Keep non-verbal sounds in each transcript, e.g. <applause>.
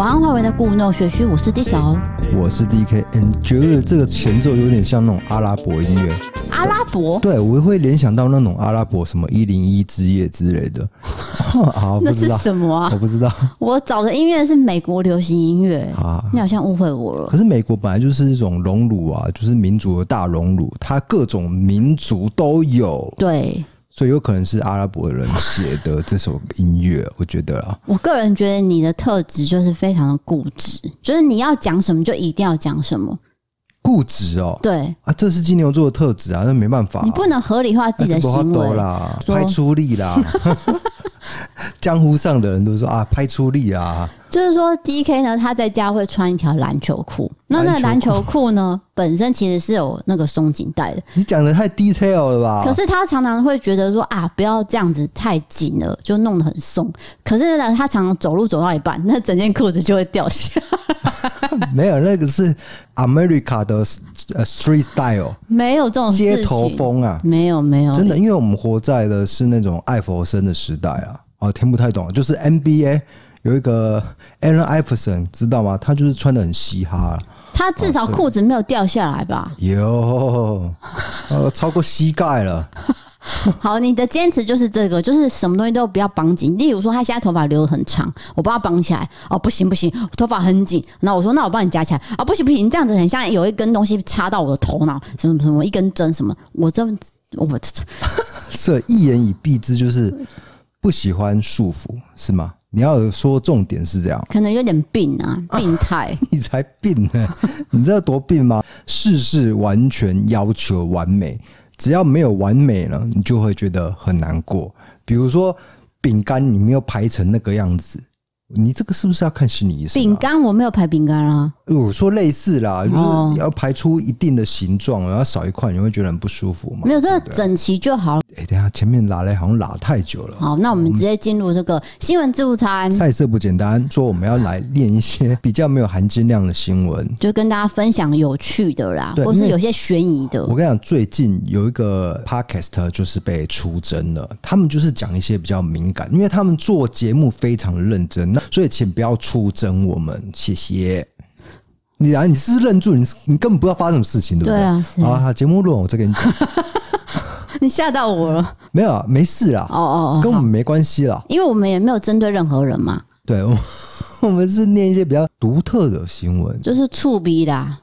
晚安，华为的故弄玄虚，我是 D 小，我是 DK。嗯觉得这个前奏有点像那种阿拉伯音乐？阿拉伯？对，我会联想到那种阿拉伯什么一零一之夜之类的。<laughs> 好，那是什么啊？我不知道。我找的音乐是美国流行音乐。啊，你好像误会我了。可是美国本来就是一种熔炉啊，就是民族的大熔炉，它各种民族都有。对。所以有可能是阿拉伯人写的这首音乐，我觉得啊，我个人觉得你的特质就是非常的固执，就是你要讲什么就一定要讲什么，固执哦，对啊，这是金牛座的特质啊，那没办法，你不能合理化自己的行为啦，拍出力啦，<laughs> 江湖上的人都说啊，拍出力啊。就是说，D K 呢，他在家会穿一条篮球裤。那那篮球裤呢，<laughs> 本身其实是有那个松紧带的。你讲的太 detail 了吧？可是他常常会觉得说啊，不要这样子太紧了，就弄得很松。可是呢，他常常走路走到一半，那整件裤子就会掉下。<laughs> 没有，那个是 America 的 street style，没有这种街头风啊，没有没有，真的，因为我们活在的是那种艾佛森的时代啊。哦，听不太懂，就是 N B A。有一个 Allen Iverson 知道吗？他就是穿的很嘻哈，他至少裤子没有掉下来吧？有，呃，超过膝盖了。<laughs> 好，你的坚持就是这个，就是什么东西都不要绑紧。例如说，他现在头发留的很长，我把它绑起来。哦，不行不行，头发很紧。那我说，那我帮你夹起来。啊、哦，不行不行，你这样子很像有一根东西插到我的头脑，什么什么一根针什么。我这我这这一言以蔽之，就是不喜欢束缚，是吗？你要说重点是这样，可能有点病啊，病态、啊。<laughs> 你才病呢！你知道多病吗？事事完全要求完美，只要没有完美了，你就会觉得很难过。比如说饼干，你没有排成那个样子。你这个是不是要看心理医生？饼干我没有排饼干啊。我说类似啦，就是要排出一定的形状，然后少一块，你会觉得很不舒服吗？没有，这个整齐就好。哎，等下前面拉嘞好像拉太久了。好，那我们直接进入这个新闻自助餐。菜色不简单，说我们要来练一些比较没有含金量的新闻，就跟大家分享有趣的啦，或是有些悬疑的。我跟你讲，最近有一个 podcast 就是被出征了，他们就是讲一些比较敏感，因为他们做节目非常的认真。所以，请不要出征我们，谢谢。你啊，你是愣住？你你根本不知道发生什么事情，对不对？对啊，是啊。好，节目录完，我再跟你讲。<laughs> 你吓到我了？没有啊，没事啦。哦哦哦，跟我们没关系啦。因为我们也没有针对任何人嘛。对，我 <laughs> 我们是念一些比较独特的新闻，就是触逼啦。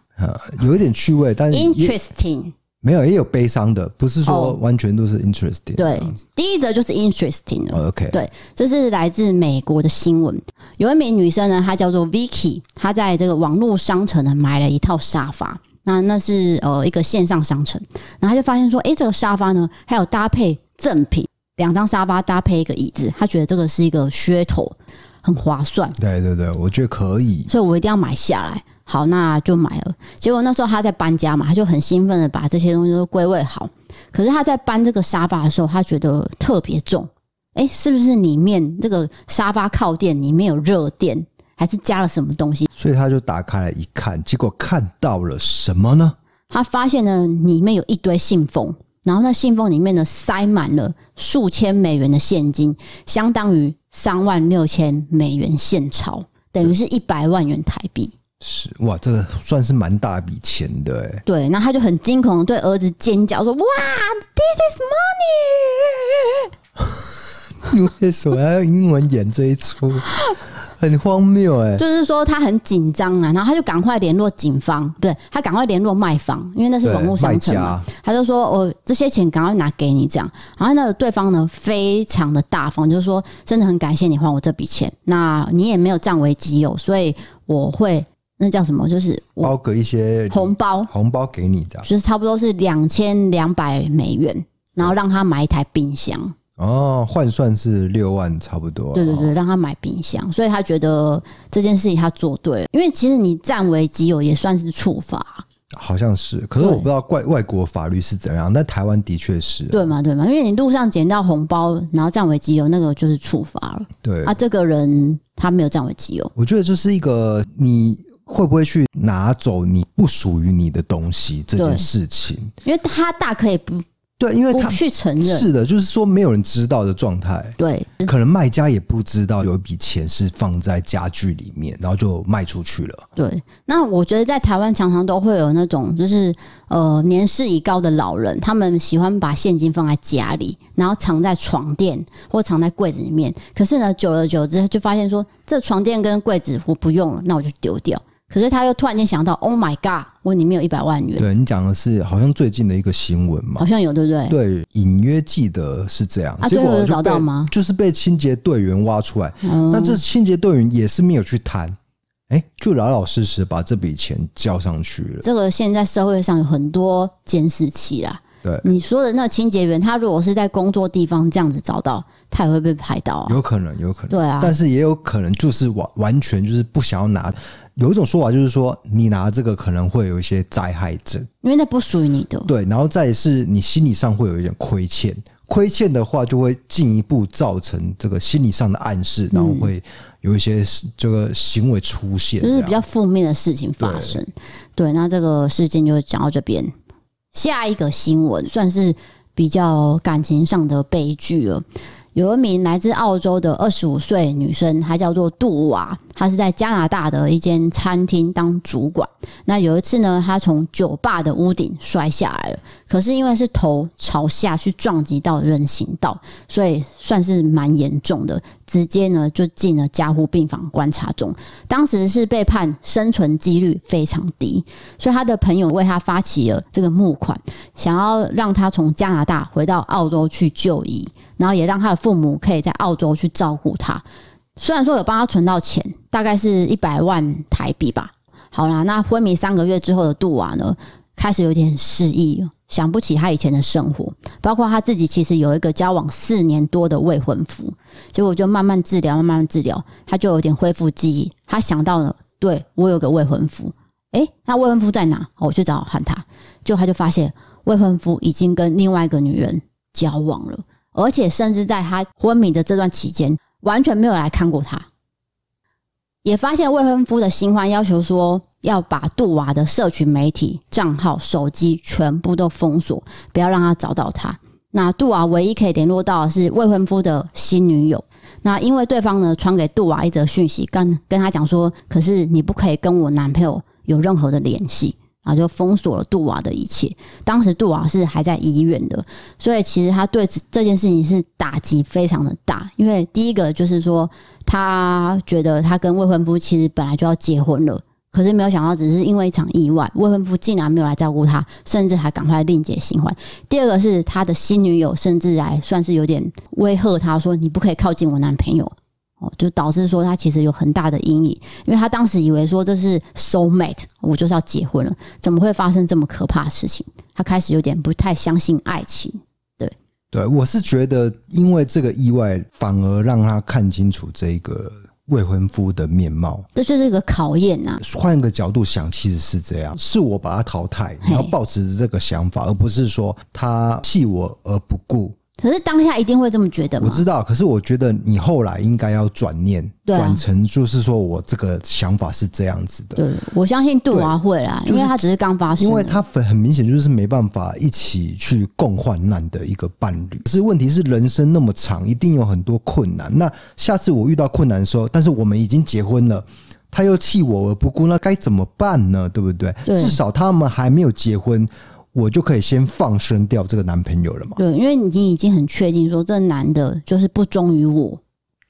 有一点趣味，但是 interesting。没有，也有悲伤的，不是说完全都是 interesting。对，第一则就是 interesting 了。OK，对，这是来自美国的新闻。有一名女生呢，她叫做 Vicky，她在这个网络商城呢买了一套沙发。那那是呃一个线上商城，然后她就发现说，哎，这个沙发呢还有搭配赠品，两张沙发搭配一个椅子，她觉得这个是一个噱头，很划算。对对对，我觉得可以，所以我一定要买下来。好，那就买了。结果那时候他在搬家嘛，他就很兴奋的把这些东西都归位好。可是他在搬这个沙发的时候，他觉得特别重。哎，是不是里面这个沙发靠垫里面有热垫，还是加了什么东西？所以他就打开来一看，结果看到了什么呢？他发现呢，里面有一堆信封，然后那信封里面呢塞满了数千美元的现金，相当于三万六千美元现钞，等于是一百万元台币。是哇，这个算是蛮大笔钱的哎。对，那他就很惊恐的对儿子尖叫说：“哇，this is money！” 你 <laughs> 为什么要用英文演这一出？<laughs> 很荒谬哎。就是说他很紧张啊，然后他就赶快联络警方，不对，他赶快联络卖方，因为那是网络商城嘛。他就说：“我、哦、这些钱赶快拿给你。”这样，然后那个对方呢，非常的大方，就是说：“真的很感谢你还我这笔钱，那你也没有占为己有，所以我会。”那叫什么？就是包个一些红包，红包给你这样，就是差不多是两千两百美元，然后让他买一台冰箱。哦，换算是六万差不多。对对对，让他买冰箱，所以他觉得这件事情他做对了，因为其实你占为己有也算是处罚。好像是，可是我不知道外外国法律是怎样，但台湾的确是。对嘛对嘛，因为你路上捡到红包，然后占为己有，那个就是处罚了。对啊，这个人他没有占为己有。我觉得就是一个你。会不会去拿走你不属于你的东西这件事情？因为他大可以不对，因为他不去承认，是的，就是说没有人知道的状态。对，可能卖家也不知道有一笔钱是放在家具里面，然后就卖出去了。对，那我觉得在台湾常常都会有那种就是呃年事已高的老人，他们喜欢把现金放在家里，然后藏在床垫或藏在柜子里面。可是呢，久了久之就发现说，这床垫跟柜子我不用了，那我就丢掉。可是他又突然间想到，Oh my God！我里面有一百万元。对，你讲的是好像最近的一个新闻嘛？好像有，对不对？对，隐约记得是这样。啊，最后有找到吗？就是被清洁队员挖出来。嗯，那这清洁队员也是没有去谈，哎，就老老实实把这笔钱交上去了。这个现在社会上有很多监视器啦。对，你说的那清洁员，他如果是在工作地方这样子找到，他也会被拍到啊。有可能，有可能。对啊，但是也有可能就是完完全就是不想要拿。有一种说法就是说，你拿这个可能会有一些灾害症，因为那不属于你的。对，然后再是你心理上会有一点亏欠，亏欠的话就会进一步造成这个心理上的暗示，然后会有一些这个行为出现，就是比较负面的事情发生。对，对，那这个事件就讲到这边。下一个新闻算是比较感情上的悲剧了。有一名来自澳洲的二十五岁女生，她叫做杜娃，他是在加拿大的一间餐厅当主管。那有一次呢，他从酒吧的屋顶摔下来了，可是因为是头朝下去撞击到人行道，所以算是蛮严重的，直接呢就进了加护病房观察中。当时是被判生存几率非常低，所以他的朋友为他发起了这个募款，想要让他从加拿大回到澳洲去就医。然后也让他的父母可以在澳洲去照顾他，虽然说有帮他存到钱，大概是一百万台币吧。好啦，那昏迷三个月之后的杜瓦呢，开始有点失忆，想不起他以前的生活，包括他自己其实有一个交往四年多的未婚夫，结果就慢慢治疗，慢慢治疗，他就有点恢复记忆。他想到了，对，我有个未婚夫，诶，那未婚夫在哪？我去找喊他，就他就发现未婚夫已经跟另外一个女人交往了。而且，甚至在他昏迷的这段期间，完全没有来看过他。也发现未婚夫的新欢要求说，要把杜娃的社群媒体账号、手机全部都封锁，不要让他找到他。那杜娃唯一可以联络到的是未婚夫的新女友。那因为对方呢传给杜娃一则讯息，跟跟他讲说，可是你不可以跟我男朋友有任何的联系。然后就封锁了杜娃的一切。当时杜娃是还在医院的，所以其实他对这件事情是打击非常的大。因为第一个就是说，他觉得他跟未婚夫其实本来就要结婚了，可是没有想到只是因为一场意外，未婚夫竟然没有来照顾他，甚至还赶快另结新欢。第二个是他的新女友，甚至还算是有点威吓他说：“你不可以靠近我男朋友。”哦，就导致说他其实有很大的阴影，因为他当时以为说这是 soul mate，我就是要结婚了，怎么会发生这么可怕的事情？他开始有点不太相信爱情。对，对，我是觉得因为这个意外，反而让他看清楚这个未婚夫的面貌，这就是一个考验呐、啊。换一个角度想，其实是这样，是我把他淘汰，你要抱持这个想法，而不是说他弃我而不顾。可是当下一定会这么觉得吗？我知道，可是我觉得你后来应该要转念，转、啊、成就是说我这个想法是这样子的。对，我相信杜娃会啦，因为他只是刚发生，因为他很很明显就是没办法一起去共患难的一个伴侣。可是问题是，人生那么长，一定有很多困难。那下次我遇到困难的时候，但是我们已经结婚了，他又弃我而不顾，那该怎么办呢？对不对？对，至少他们还没有结婚。我就可以先放生掉这个男朋友了嘛？对，因为你已经已经很确定说，这男的就是不忠于我，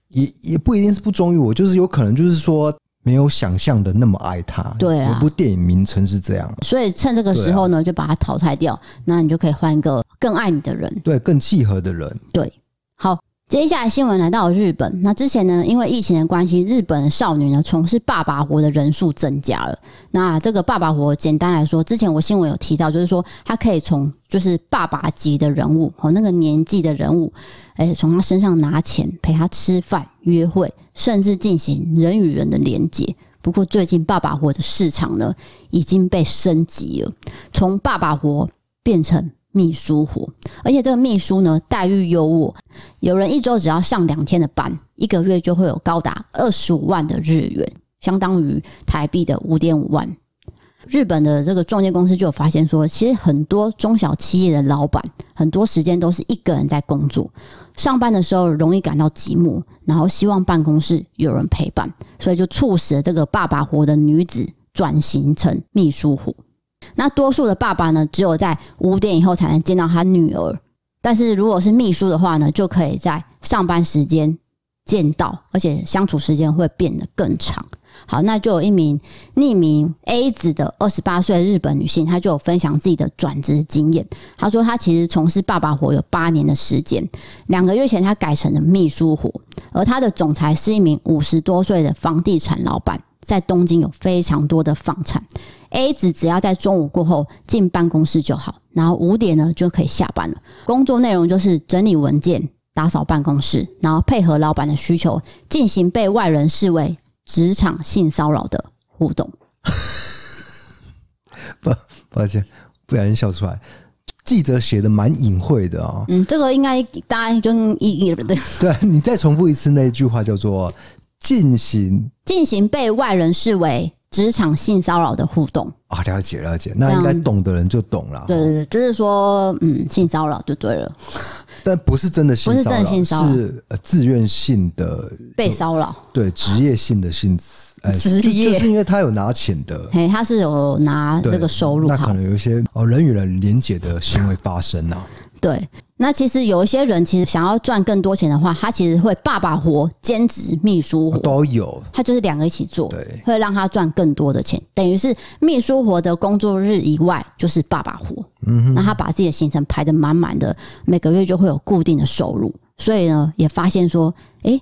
也也不一定是不忠于我，就是有可能就是说没有想象的那么爱他。对啊，有部电影名称是这样，所以趁这个时候呢，就把他淘汰掉，那你就可以换一个更爱你的人，对，更契合的人。对，好。接下来新闻来到日本，那之前呢，因为疫情的关系，日本少女呢从事爸爸活的人数增加了。那这个爸爸活，简单来说，之前我新闻有提到，就是说他可以从就是爸爸级的人物和那个年纪的人物，哎，从他身上拿钱陪他吃饭、约会，甚至进行人与人的连接。不过最近爸爸活的市场呢已经被升级了，从爸爸活变成。秘书活，而且这个秘书呢待遇优渥，有人一周只要上两天的班，一个月就会有高达二十五万的日元，相当于台币的五点五万。日本的这个中介公司就有发现说，其实很多中小企业的老板，很多时间都是一个人在工作，上班的时候容易感到寂寞，然后希望办公室有人陪伴，所以就促使了这个爸爸活的女子转型成秘书活。那多数的爸爸呢，只有在五点以后才能见到他女儿，但是如果是秘书的话呢，就可以在上班时间见到，而且相处时间会变得更长。好，那就有一名匿名 A 子的二十八岁日本女性，她就有分享自己的转职经验。她说，她其实从事爸爸活有八年的时间，两个月前她改成了秘书活，而她的总裁是一名五十多岁的房地产老板，在东京有非常多的房产。A 子只要在中午过后进办公室就好，然后五点呢就可以下班了。工作内容就是整理文件、打扫办公室，然后配合老板的需求进行被外人视为职场性骚扰的互动，<laughs> 不，抱歉，不小心笑出来。记者写的蛮隐晦的啊、哦，嗯，这个应该大家就一一对，<laughs> 对，你再重复一次那一句话，叫做进行进行被外人视为职场性骚扰的互动。啊，了解了解，那应该懂的人就懂了，对对对，就是说，嗯，性骚扰就对了。<laughs> 但不是真的性骚扰，不是真的性骚扰，是自愿性的被骚扰。对，职业性的性，哎，职业。就是因为他有拿钱的，嘿，他是有拿这个收入，那可能有一些哦人与人连结的行为发生啊。对，那其实有一些人其实想要赚更多钱的话，他其实会爸爸活兼职秘书活。都有，他就是两个一起做，对，会让他赚更多的钱。等于是秘书活的工作日以外就是爸爸活，嗯哼，那他把自己的行程排得满满的，每个月就会有固定的收入，所以呢，也发现说，诶，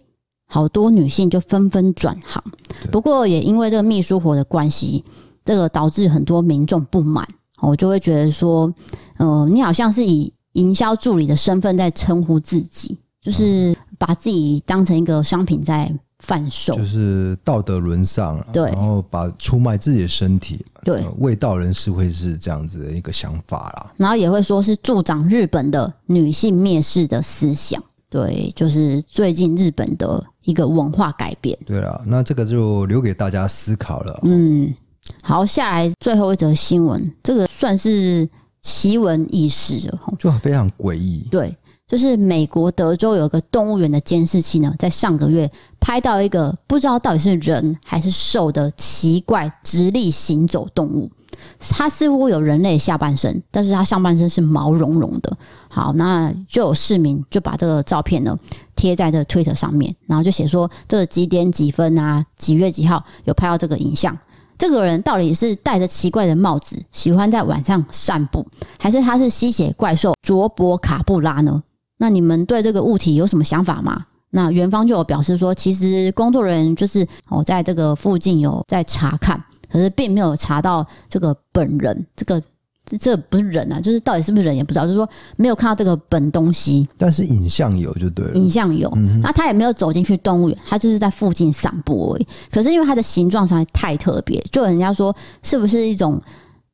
好多女性就纷纷转行。不过也因为这个秘书活的关系，这个导致很多民众不满，我就会觉得说，呃，你好像是以营销助理的身份在称呼自己，就是把自己当成一个商品在贩售，就是道德沦丧，对，然后把出卖自己的身体，对，卫道人士会是这样子的一个想法啦，然后也会说是助长日本的女性蔑视的思想，对，就是最近日本的一个文化改变，对了，那这个就留给大家思考了。嗯，好，下来最后一则新闻，这个算是。奇闻异事哦，就非常诡异。对，就是美国德州有个动物园的监视器呢，在上个月拍到一个不知道到底是人还是兽的奇怪直立行走动物。它似乎有人类下半身，但是它上半身是毛茸茸的。好，那就有市民就把这个照片呢贴在这个 Twitter 上面，然后就写说这个几点几分啊，几月几号有拍到这个影像。这个人到底是戴着奇怪的帽子，喜欢在晚上散步，还是他是吸血怪兽卓博卡布拉呢？那你们对这个物体有什么想法吗？那元芳就有表示说，其实工作人员就是哦，在这个附近有在查看，可是并没有查到这个本人这个。这这不是人啊，就是到底是不是人也不知道，就是说没有看到这个本东西，但是影像有就对了，影像有，嗯、那他也没有走进去动物园，他就是在附近散步而已。可是因为它的形状实在太特别，就有人家说是不是一种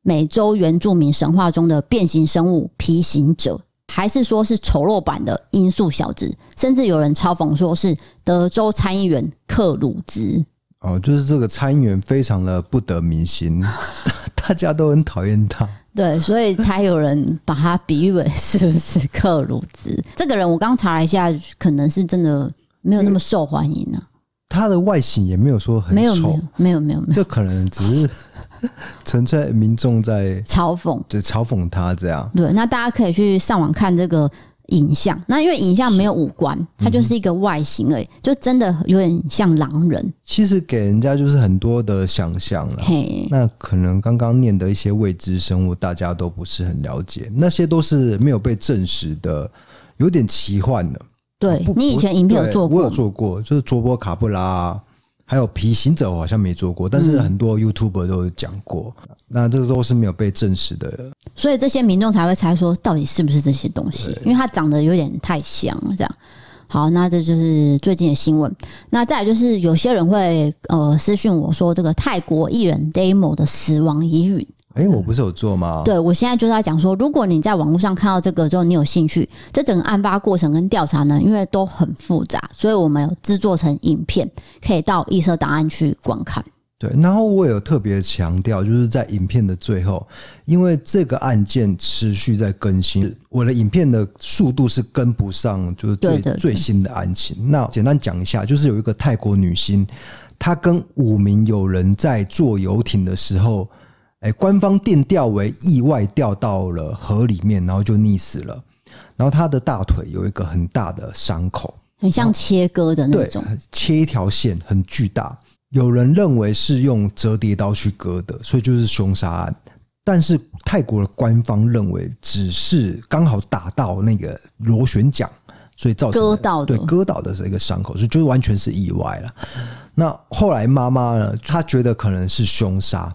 美洲原住民神话中的变形生物皮行者，还是说是丑陋版的音速小子？甚至有人嘲讽说是德州参议员克鲁兹。哦，就是这个参议员非常的不得民心，<laughs> 大家都很讨厌他。对，所以才有人把他比喻为是不是克鲁兹这个人？我刚查了一下，可能是真的没有那么受欢迎呢、啊。他的外形也没有说很丑，没有没有没有没有，这可能只是纯粹民众在嘲讽，就嘲讽他这样。对，那大家可以去上网看这个。影像，那因为影像没有五官，它就是一个外形而已，就真的有点像狼人。其实给人家就是很多的想象了。那可能刚刚念的一些未知生物，大家都不是很了解，那些都是没有被证实的，有点奇幻的。对，你以前影片有做过，我有做过，就是卓波卡布拉。还有皮行者，我好像没做过，但是很多 YouTuber 都有讲过。嗯、那这个都是没有被证实的，所以这些民众才会猜说，到底是不是这些东西？因为它长得有点太像了。这样，好，那这就是最近的新闻。那再来就是有些人会呃私讯我说，这个泰国艺人 Demo 的死亡疑云。哎、欸，我不是有做吗？对，我现在就是在讲说，如果你在网络上看到这个之后，你有兴趣，这整个案发过程跟调查呢，因为都很复杂，所以我们有制作成影片，可以到异色档案去观看。对，然后我有特别强调，就是在影片的最后，因为这个案件持续在更新，我的影片的速度是跟不上，就是最最新的案情。那简单讲一下，就是有一个泰国女星，她跟五名友人在坐游艇的时候，哎，官方定调为意外掉到了河里面，然后就溺死了。然后她的大腿有一个很大的伤口，很像切割的那种，对，切一条线很巨大。有人认为是用折叠刀去割的，所以就是凶杀案。但是泰国的官方认为只是刚好打到那个螺旋桨，所以造成割到对割到的是一个伤口，所以就是完全是意外了。那后来妈妈呢，她觉得可能是凶杀，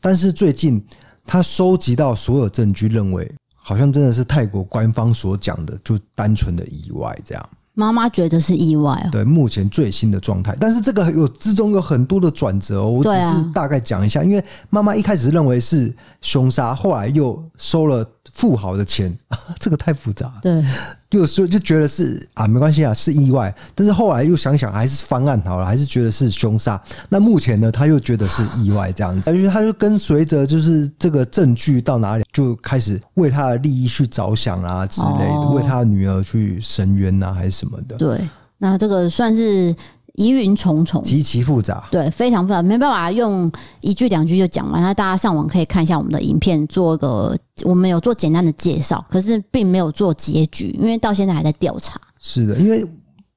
但是最近她收集到所有证据，认为好像真的是泰国官方所讲的，就单纯的意外这样。妈妈觉得是意外啊，对，目前最新的状态，但是这个有之中有很多的转折哦，我只是大概讲一下，因为妈妈一开始认为是凶杀，后来又收了富豪的钱，<laughs> 这个太复杂，对。就说就觉得是啊，没关系啊，是意外。但是后来又想想，还是翻案好了，还是觉得是凶杀。那目前呢，他又觉得是意外这样子，因为他就跟随着就是这个证据到哪里，就开始为他的利益去着想啊之类的，哦、为他的女儿去伸冤啊，还是什么的。对，那这个算是。疑云重重，极其复杂，对，非常复杂，没办法用一句两句就讲完。那大家上网可以看一下我们的影片，做一个我们有做简单的介绍，可是并没有做结局，因为到现在还在调查。是的，因为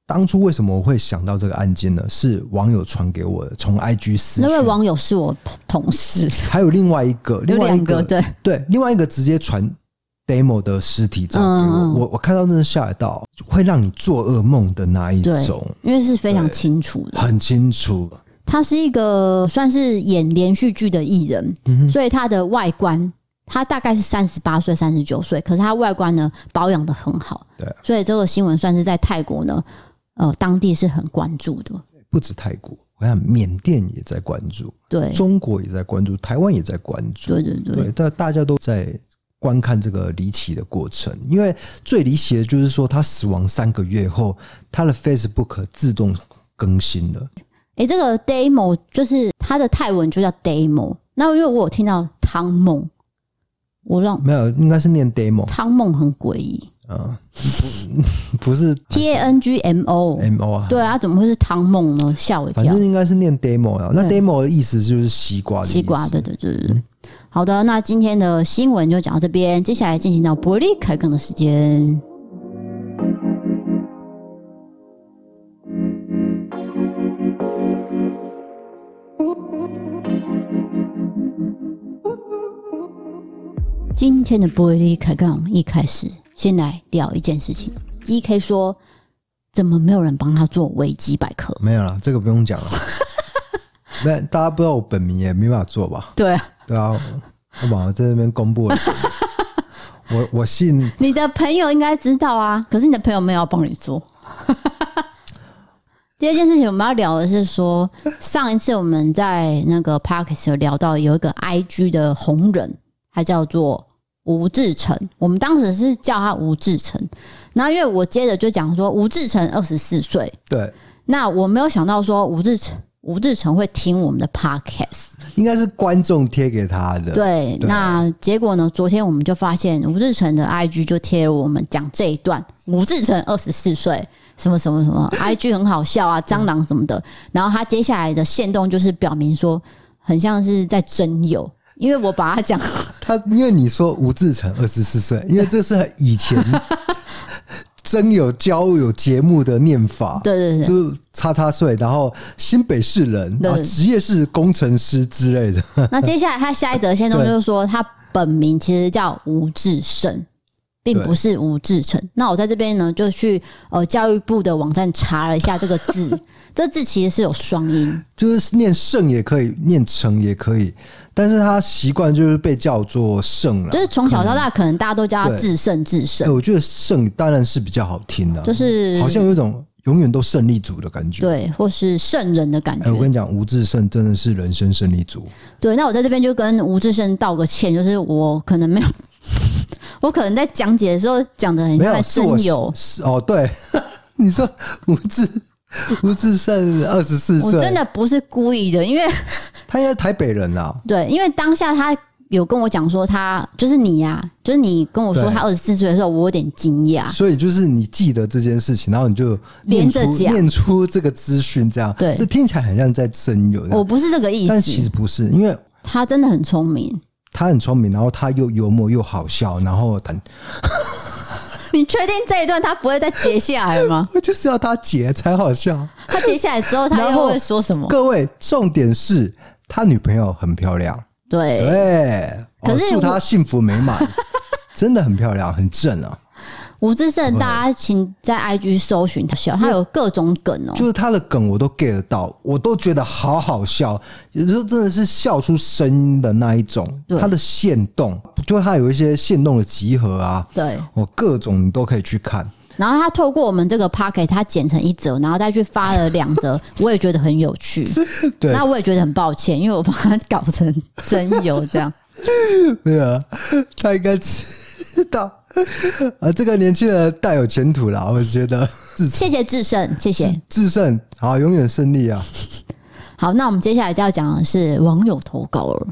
当初为什么我会想到这个案件呢？是网友传给我的，从 IG 私。那位网友是我同事，还有另外一个，另外一个，对对，另外一个直接传。Demo 的尸体照给我，嗯、我我看到真的吓到，会让你做噩梦的那一种，因为是非常清楚的，很清楚。他是一个算是演连续剧的艺人，嗯、所以他的外观，他大概是三十八岁、三十九岁，可是他外观呢保养的很好，对，所以这个新闻算是在泰国呢，呃，当地是很关注的。不止泰国，我想缅甸也在关注，对，中国也在关注，台湾也在关注，对对对，对，但大家都在。观看这个离奇的过程，因为最离奇的就是说，他死亡三个月后，他的 Facebook 自动更新了。哎、欸，这个 Demo 就是他的泰文就叫 Demo。那因为我有听到汤梦，我让没有，应该是念 Demo。汤梦很诡异 <laughs> 嗯，不不是 T A N G M O M O 啊？对啊，怎么会是汤梦呢？吓我一跳。反正应该是念 Demo 啊。那 Demo 的意思就是西瓜的意思，西瓜，对对对对。嗯好的，那今天的新闻就讲到这边，接下来进行到伯利开杠的时间。今天的玻璃开杠一开始，先来聊一件事情。DK 说：“怎么没有人帮他做维基百科？”没有了，这个不用讲了。<laughs> 没，大家不知道我本名也没办法做吧？对啊。对啊，我马上在那边公布了。<laughs> 我我信你的朋友应该知道啊，可是你的朋友没有要帮你做。<laughs> 第二件事情我们要聊的是说，上一次我们在那个 Podcast 有聊到有一个 IG 的红人，他叫做吴志成，我们当时是叫他吴志成。然后因为我接着就讲说吴志成二十四岁，对，那我没有想到说吴志成。吴志成会听我们的 podcast，应该是观众贴给他的。对，对那结果呢？昨天我们就发现吴志成的 IG 就贴了我们讲这一段。吴志成二十四岁，什么什么什么，<laughs> IG 很好笑啊，蟑螂什么的。然后他接下来的线动就是表明说，很像是在征友，因为我把他讲他，因为你说吴志成二十四岁，因为这是以前。<laughs> <laughs> 真有交友节目的念法，对对对，就是叉叉岁，然后新北市人，然后职业是工程师之类的。那接下来他下一则线中就是说，他本名其实叫吴志胜，并不是吴志成。那我在这边呢，就去呃教育部的网站查了一下这个字，<laughs> 这字其实是有双音，就是念胜也可以，念成也可以。但是他习惯就是被叫做胜了，就是从小到大可能大家都叫他至胜至胜。我觉得胜当然是比较好听的，就是好像有一种永远都胜利组的感觉，对，或是圣人的感觉。我跟你讲，吴志胜真的是人生胜利组。对，那我在这边就跟吴志胜道个歉，就是我可能没有，<laughs> 我可能在讲解的时候讲的很太深有哦，对，<laughs> 你说吴志 <laughs> 吴志胜二十四岁，我真的不是故意的，因为。<laughs> 他应该是台北人啊。对，因为当下他有跟我讲说，他就是你呀、啊，就是你跟我说他二十四岁的时候，我有点惊讶。所以就是你记得这件事情，然后你就连着讲，念出这个资讯，这样对，就听起来很像在真有。我不是这个意思，但其实不是，因为他真的很聪明，他很聪明，然后他又幽默又好笑，然后很。<laughs> 你确定这一段他不会再截下来吗？<laughs> 我就是要他截才好笑。他截下来之后，他又会说什么？各位，重点是他女朋友很漂亮。对对，可是祝他幸福美满，<laughs> 真的很漂亮，很正啊。吴志胜，大家请在 IG 搜寻他笑，他有各种梗哦、喔，就是他的梗我都 get 到，我都觉得好好笑，有时候真的是笑出声音的那一种。他的限动，就他有一些限动的集合啊，对，我各种你都可以去看。然后他透过我们这个 Podcast 他剪成一折，然后再去发了两折，<laughs> 我也觉得很有趣。对，那我也觉得很抱歉，因为我把他搞成真有这样。<laughs> 对啊，他应该知道。啊，这个年轻人大有前途啦，我觉得。<laughs> 谢谢智胜，谢谢智胜，好，永远胜利啊！好，那我们接下来就要讲的是网友投稿了。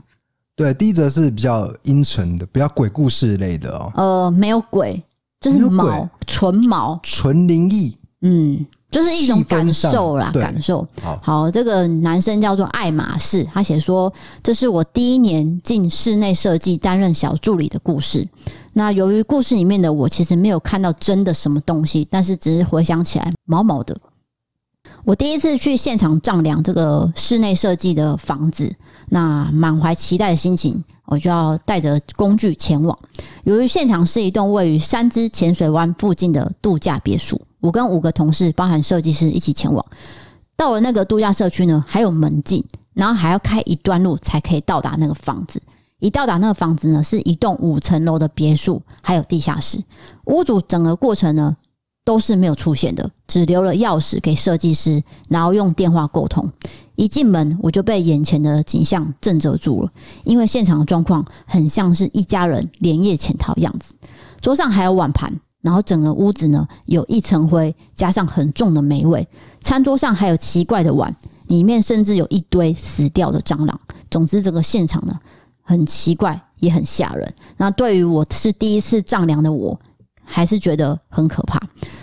对，第一则是比较阴沉的，比较鬼故事类的哦。呃，没有鬼，就是毛，纯毛，纯灵异。嗯，就是一种感受啦，感受。好，好，这个男生叫做爱马仕，他写说：“这是我第一年进室内设计担任小助理的故事。”那由于故事里面的我其实没有看到真的什么东西，但是只是回想起来毛毛的。我第一次去现场丈量这个室内设计的房子，那满怀期待的心情，我就要带着工具前往。由于现场是一栋位于三芝浅水湾附近的度假别墅，我跟五个同事，包含设计师一起前往。到了那个度假社区呢，还有门禁，然后还要开一段路才可以到达那个房子。一到达那个房子呢，是一栋五层楼的别墅，还有地下室。屋主整个过程呢都是没有出现的，只留了钥匙给设计师，然后用电话沟通。一进门我就被眼前的景象震慑住了，因为现场的状况很像是一家人连夜潜逃样子。桌上还有碗盘，然后整个屋子呢有一层灰，加上很重的霉味。餐桌上还有奇怪的碗，里面甚至有一堆死掉的蟑螂。总之，这个现场呢。很奇怪，也很吓人。那对于我是第一次丈量的我，还是觉得很可怕。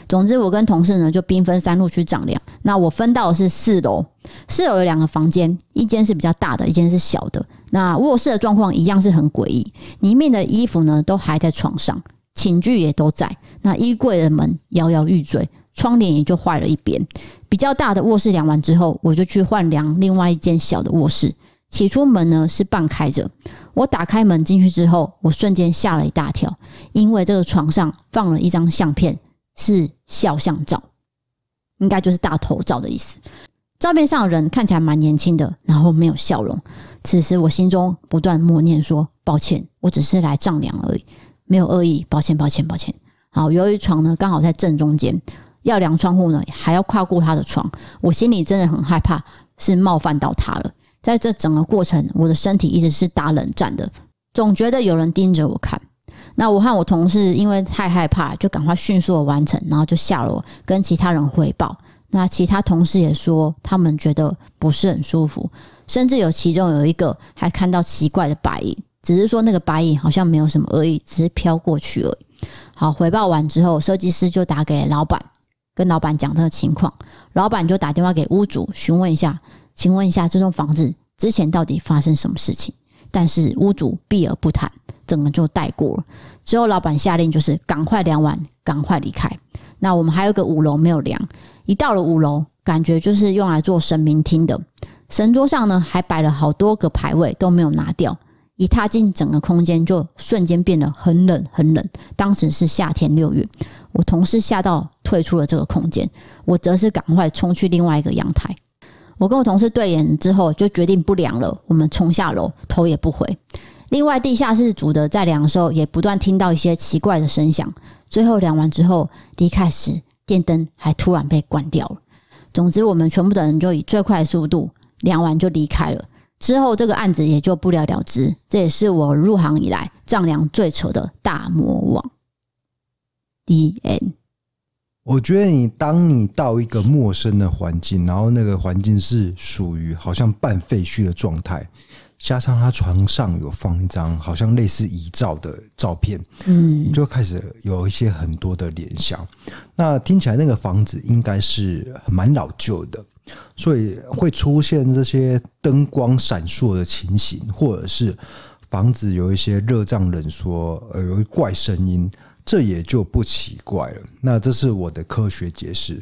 总之，我跟同事呢就兵分三路去丈量。那我分到的是四楼，四楼有两个房间，一间是比较大的，一间是小的。那卧室的状况一样是很诡异，里面的衣服呢都还在床上，寝具也都在。那衣柜的门摇摇欲坠，窗帘也就坏了一边。比较大的卧室量完之后，我就去换量另外一间小的卧室。起初门呢是半开着，我打开门进去之后，我瞬间吓了一大跳，因为这个床上放了一张相片，是肖像照，应该就是大头照的意思。照片上的人看起来蛮年轻的，然后没有笑容。此时我心中不断默念说：“抱歉，我只是来丈量而已，没有恶意，抱歉，抱歉，抱歉。”好，由于床呢刚好在正中间，要量窗户呢还要跨过他的床，我心里真的很害怕，是冒犯到他了。在这整个过程，我的身体一直是打冷战的，总觉得有人盯着我看。那我和我同事因为太害怕，就赶快迅速的完成，然后就下楼跟其他人汇报。那其他同事也说，他们觉得不是很舒服，甚至有其中有一个还看到奇怪的白影，只是说那个白影好像没有什么恶意，只是飘过去而已。好，汇报完之后，设计师就打给老板，跟老板讲这个情况，老板就打电话给屋主询问一下。请问一下，这栋房子之前到底发生什么事情？但是屋主避而不谈，整个就带过了。之后老板下令就是赶快量完，赶快离开。那我们还有个五楼没有量，一到了五楼，感觉就是用来做神明厅的。神桌上呢还摆了好多个牌位都没有拿掉。一踏进整个空间，就瞬间变得很冷很冷。当时是夏天六月，我同事吓到退出了这个空间，我则是赶快冲去另外一个阳台。我跟我同事对眼之后，就决定不量了。我们冲下楼，头也不回。另外，地下室组的在量的时候，也不断听到一些奇怪的声响。最后量完之后，离开时电灯还突然被关掉了。总之，我们全部的人就以最快的速度量完就离开了。之后，这个案子也就不了了之。这也是我入行以来丈量最扯的大魔王。DN。我觉得你当你到一个陌生的环境，然后那个环境是属于好像半废墟的状态，加上他床上有放一张好像类似遗照的照片，嗯，你就开始有一些很多的联想。那听起来那个房子应该是蛮老旧的，所以会出现这些灯光闪烁的情形，或者是房子有一些热胀冷缩，呃，有一怪声音。这也就不奇怪了。那这是我的科学解释。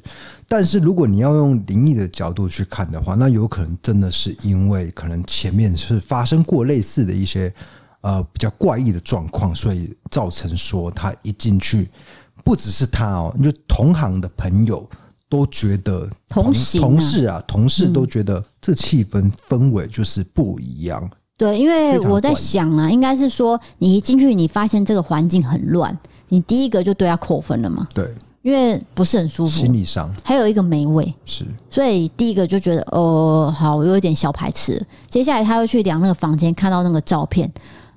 但是如果你要用灵异的角度去看的话，那有可能真的是因为可能前面是发生过类似的一些呃比较怪异的状况，所以造成说他一进去，不只是他哦，就同行的朋友都觉得同同行啊，同事啊，同事都觉得这气氛氛围就是不一样。对，因为我在想啊，应该是说你一进去，你发现这个环境很乱。你第一个就对他扣分了嘛？对，因为不是很舒服，心理上还有一个霉味，是，所以第一个就觉得哦，好，我有一点小排斥。接下来他又去量那个房间，看到那个照片，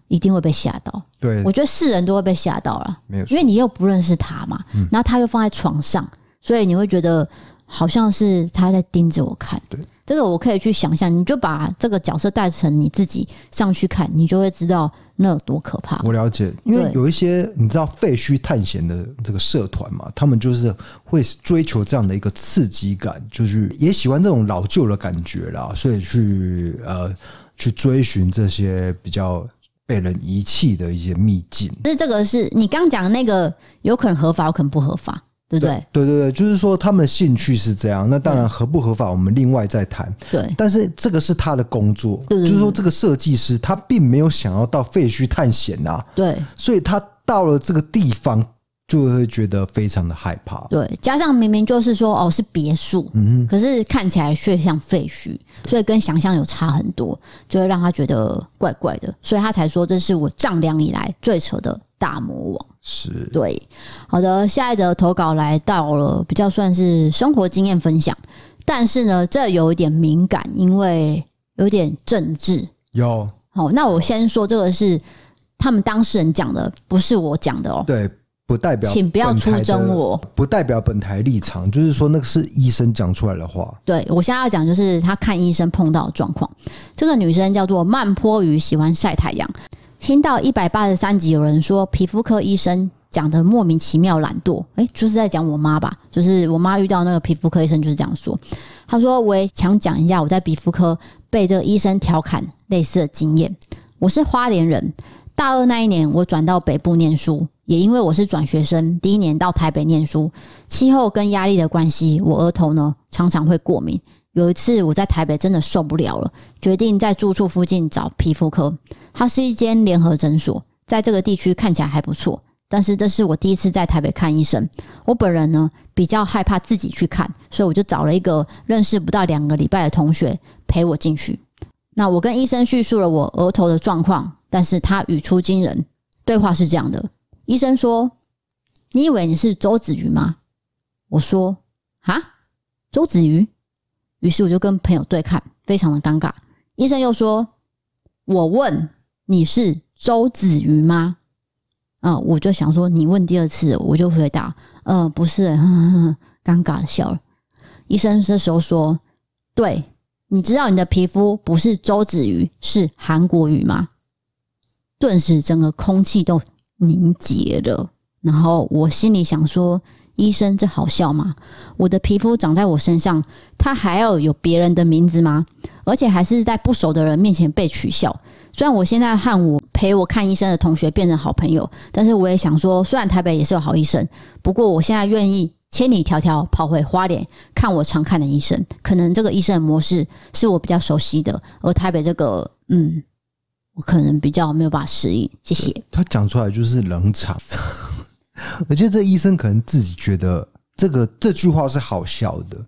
一定会被吓到。对，我觉得是人都会被吓到了，没有，因为你又不认识他嘛，嗯，然后他又放在床上，所以你会觉得好像是他在盯着我看。对。这个我可以去想象，你就把这个角色带成你自己上去看，你就会知道那有多可怕。我了解，因为有一些你知道废墟探险的这个社团嘛，他们就是会追求这样的一个刺激感，就是也喜欢这种老旧的感觉啦，所以去呃去追寻这些比较被人遗弃的一些秘境。是这个是你刚讲的那个，有可能合法，有可能不合法。对不对？对对对，就是说他们兴趣是这样，那当然合不合法，我们另外再谈。对，但是这个是他的工作，对对对，就是说这个设计师他并没有想要到废墟探险呐，对，所以他到了这个地方就会觉得非常的害怕。对，加上明明就是说哦是别墅，嗯，可是看起来却像废墟，所以跟想象有差很多，就会让他觉得怪怪的，所以他才说这是我丈量以来最扯的大魔王。是对，好的，下一则投稿来到了比较算是生活经验分享，但是呢，这有一点敏感，因为有点政治。有，好，那我先说这个是他们当事人讲的，不是我讲的哦。对，不代表，请不要出征我，不代表本台立场，就是说那个是医生讲出来的话。对，我现在要讲就是他看医生碰到的状况。这个女生叫做慢坡鱼，喜欢晒太阳。听到一百八十三集，有人说皮肤科医生讲的莫名其妙懒惰，诶，就是在讲我妈吧？就是我妈遇到那个皮肤科医生就是这样说。他说：“我也想讲一下我在皮肤科被这个医生调侃类似的经验。我是花莲人，大二那一年我转到北部念书，也因为我是转学生，第一年到台北念书，气候跟压力的关系，我额头呢常常会过敏。有一次我在台北真的受不了了，决定在住处附近找皮肤科。”它是一间联合诊所，在这个地区看起来还不错。但是这是我第一次在台北看医生，我本人呢比较害怕自己去看，所以我就找了一个认识不到两个礼拜的同学陪我进去。那我跟医生叙述了我额头的状况，但是他语出惊人，对话是这样的：医生说：“你以为你是周子瑜吗？”我说：“啊，周子瑜。”于是我就跟朋友对看，非常的尴尬。医生又说：“我问。”你是周子瑜吗？啊、我就想说，你问第二次，我就回答，呃，不是，呵呵，尴尬的笑了。医生这时候说，对，你知道你的皮肤不是周子瑜，是韩国瑜吗？顿时整个空气都凝结了，然后我心里想说，医生这好笑吗？我的皮肤长在我身上，他还要有别人的名字吗？而且还是在不熟的人面前被取笑。虽然我现在和我陪我看医生的同学变成好朋友，但是我也想说，虽然台北也是有好医生，不过我现在愿意千里迢迢跑回花莲看我常看的医生。可能这个医生的模式是我比较熟悉的，而台北这个，嗯，我可能比较没有办法适应。谢谢。他讲出来就是冷场，<laughs> 我觉得这医生可能自己觉得这个这句话是好笑的。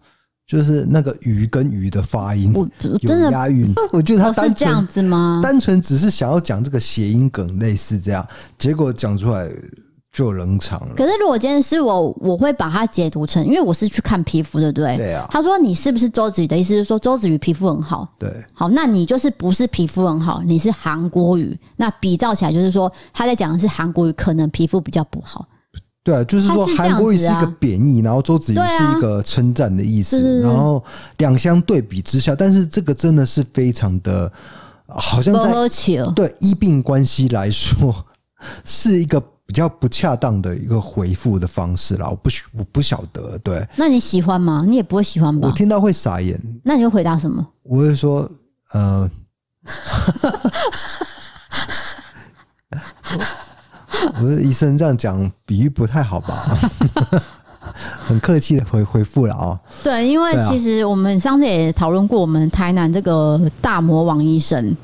就是那个鱼跟鱼的发音我真的有押韵，<laughs> 我觉得他单纯、哦、是这样子吗？单纯只是想要讲这个谐音梗，类似这样，结果讲出来就冷场了。可是如果今天是我，我会把它解读成，因为我是去看皮肤，对不对？对啊。他说你是不是周子瑜的意思是说周子瑜皮肤很好？对。好，那你就是不是皮肤很好，你是韩国瑜。那比照起来就是说他在讲的是韩国瑜，可能皮肤比较不好。对啊，就是说韩国语是一个贬义，然后周子瑜是一个称赞的意思，然后两相对比之下，但是这个真的是非常的，好像在对医病关系来说 <laughs> 是一个比较不恰当的一个回复的方式啦。我不我不晓得，对，那你喜欢吗？你也不会喜欢吧？我听到会傻眼。那你会回答什么？我会说，呃。<laughs> <laughs> 我的医生这样讲比喻不太好吧？<laughs> 很客气的回回复了啊。对，因为其实我们上次也讨论过，我们台南这个大魔王医生，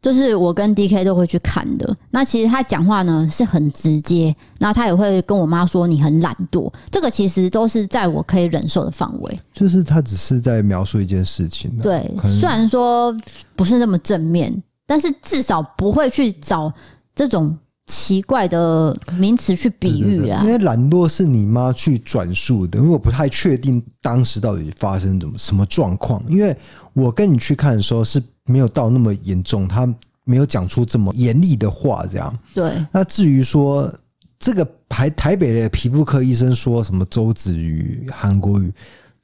就是我跟 DK 都会去看的。那其实他讲话呢是很直接，那他也会跟我妈说你很懒惰，这个其实都是在我可以忍受的范围。就是他只是在描述一件事情，对，虽然说不是那么正面。但是至少不会去找这种奇怪的名词去比喻啊，因为懒惰是你妈去转述的，因为我不太确定当时到底发生什么什么状况。因为我跟你去看的时候是没有到那么严重，他没有讲出这么严厉的话，这样。对。那至于说这个台台北的皮肤科医生说什么周子瑜、韩国瑜，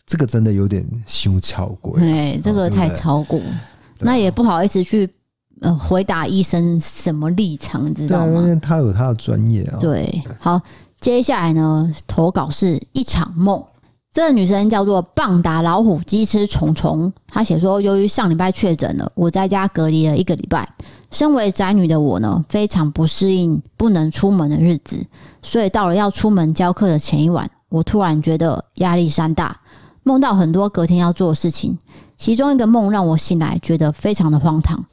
这个真的有点羞超过，对，这个太超过，那也不好意思去。呃，回答医生什么立场，知道吗？因为他有他的专业啊。对，好，接下来呢，投稿是一场梦。这个女生叫做棒打老虎，鸡吃虫虫。她写说，由于上礼拜确诊了，我在家隔离了一个礼拜。身为宅女的我呢，非常不适应不能出门的日子，所以到了要出门教课的前一晚，我突然觉得压力山大，梦到很多隔天要做的事情。其中一个梦让我醒来，觉得非常的荒唐。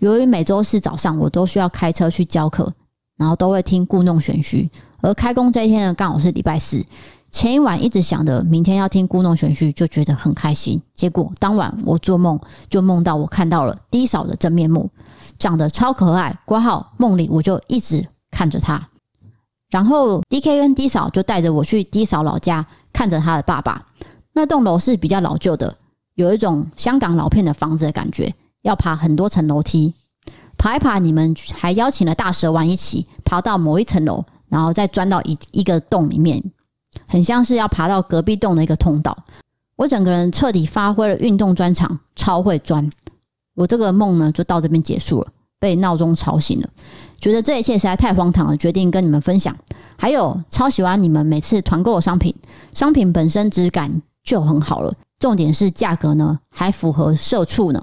由于每周四早上我都需要开车去教课，然后都会听故弄玄虚。而开工这一天呢，刚好是礼拜四。前一晚一直想着明天要听故弄玄虚，就觉得很开心。结果当晚我做梦，就梦到我看到了 D 嫂的真面目，长得超可爱。括号梦里我就一直看着她。然后 DK 跟 D 嫂就带着我去 D 嫂老家，看着他的爸爸。那栋楼是比较老旧的。有一种香港老片的房子的感觉，要爬很多层楼梯，爬一爬。你们还邀请了大蛇丸一起爬到某一层楼，然后再钻到一一个洞里面，很像是要爬到隔壁洞的一个通道。我整个人彻底发挥了运动专长，超会钻。我这个梦呢，就到这边结束了，被闹钟吵醒了，觉得这一切实在太荒唐了，决定跟你们分享。还有，超喜欢你们每次团购的商品，商品本身质感就很好了。重点是价格呢，还符合社畜呢。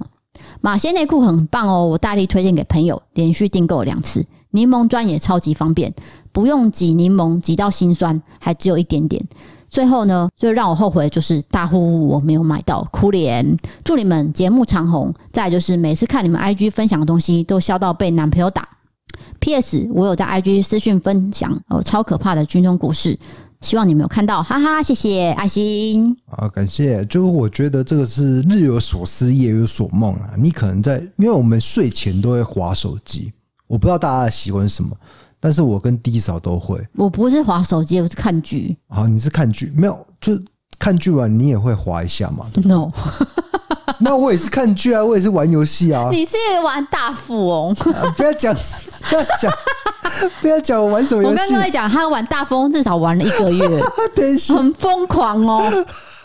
马歇内裤很棒哦，我大力推荐给朋友，连续订购两次。柠檬砖也超级方便，不用挤柠檬挤到心酸，还只有一点点。最后呢，最让我后悔的就是大呼我没有买到，哭脸。祝你们节目长红。再就是每次看你们 IG 分享的东西，都笑到被男朋友打。PS，我有在 IG 私讯分享哦，超可怕的军中故事。希望你们有看到，哈哈，谢谢爱心啊，感谢。就是我觉得这个是日有所思，夜有所梦啊。你可能在，因为我们睡前都会划手机，我不知道大家的习惯是什么，但是我跟 D 嫂都会。我不是划手机，我是看剧。好，你是看剧，没有，就是看剧完你也会划一下嘛？No，<laughs> 那我也是看剧啊，我也是玩游戏啊。你是玩大富翁？啊、不要讲，不要讲。不要讲我玩什么游戏。我刚刚在讲，他玩大风至少玩了一个月，<laughs> 很疯狂哦。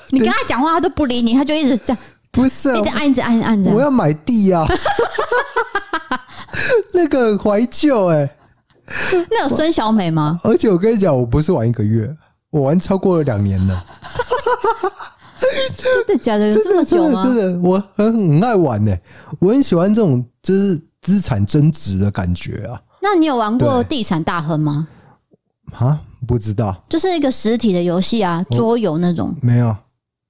你跟他讲话，他都不理你，他就一直这样，不是、啊、一直按着按着按着。我要买地啊，<laughs> 那个怀旧哎。那有孙小美吗？而且我跟你讲，我不是玩一个月，我玩超过了两年了。真的假的？有这么久吗？真的，真的，我很很爱玩呢。我很喜欢这种就是资产增值的感觉啊。那你有玩过地产大亨吗？啊，不知道，就是一个实体的游戏啊，桌游那种。没有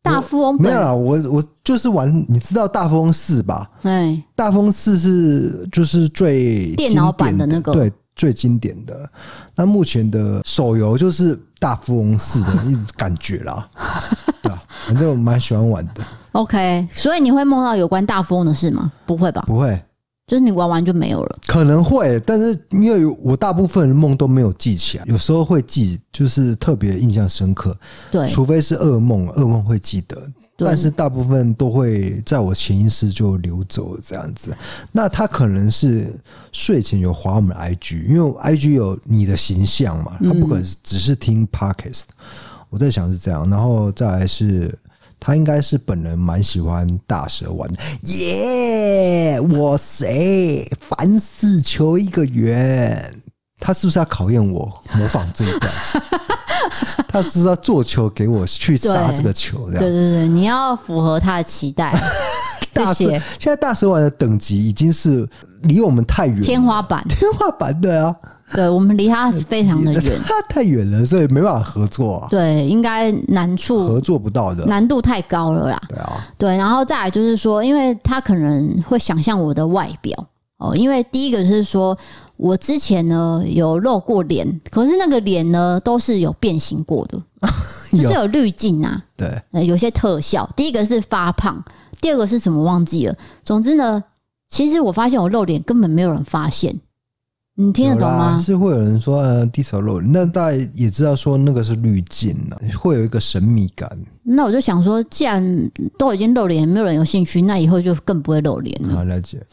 大富翁没有啦，我我就是玩，你知道大富翁四吧？哎，大富翁四是就是最电脑版的那个，对，最经典的。那目前的手游就是大富翁四的 <laughs> 一种感觉啦，<laughs> 对啊？反正我蛮喜欢玩的。OK，所以你会梦到有关大富翁的事吗？不会吧？不会。就是你玩完就没有了，可能会，但是因为我大部分的梦都没有记起来，有时候会记，就是特别印象深刻。对，除非是噩梦，噩梦会记得，对但是大部分都会在我潜意识就流走这样子。那他可能是睡前有划我们的 IG，因为 IG 有你的形象嘛，他不可能只是听 Podcast。我在想是这样，然后再来是。他应该是本人蛮喜欢大蛇丸的，耶！我谁，凡事求一个圆。他是不是要考验我模仿这一段？<laughs> 他是不是要做球给我去杀这个球？这样对对对，你要符合他的期待。<laughs> 大蛇现在大蛇丸的等级已经是离我们太远，天花板，<laughs> 天花板对啊。对，我们离他非常的远，<laughs> 他太远了，所以没办法合作啊。对，应该难处合作不到的，难度太高了啦。对啊，对，然后再来就是说，因为他可能会想象我的外表哦，因为第一个是说我之前呢有露过脸，可是那个脸呢都是有变形过的，<laughs> 就是有滤镜啊。对，有些特效。第一个是发胖，第二个是什么忘记了。总之呢，其实我发现我露脸根本没有人发现。你听得懂吗？是会有人说呃，低潮露，那大家也知道说那个是滤镜呢，会有一个神秘感。那我就想说，既然都已经露脸，没有人有兴趣，那以后就更不会露脸了。好，了解。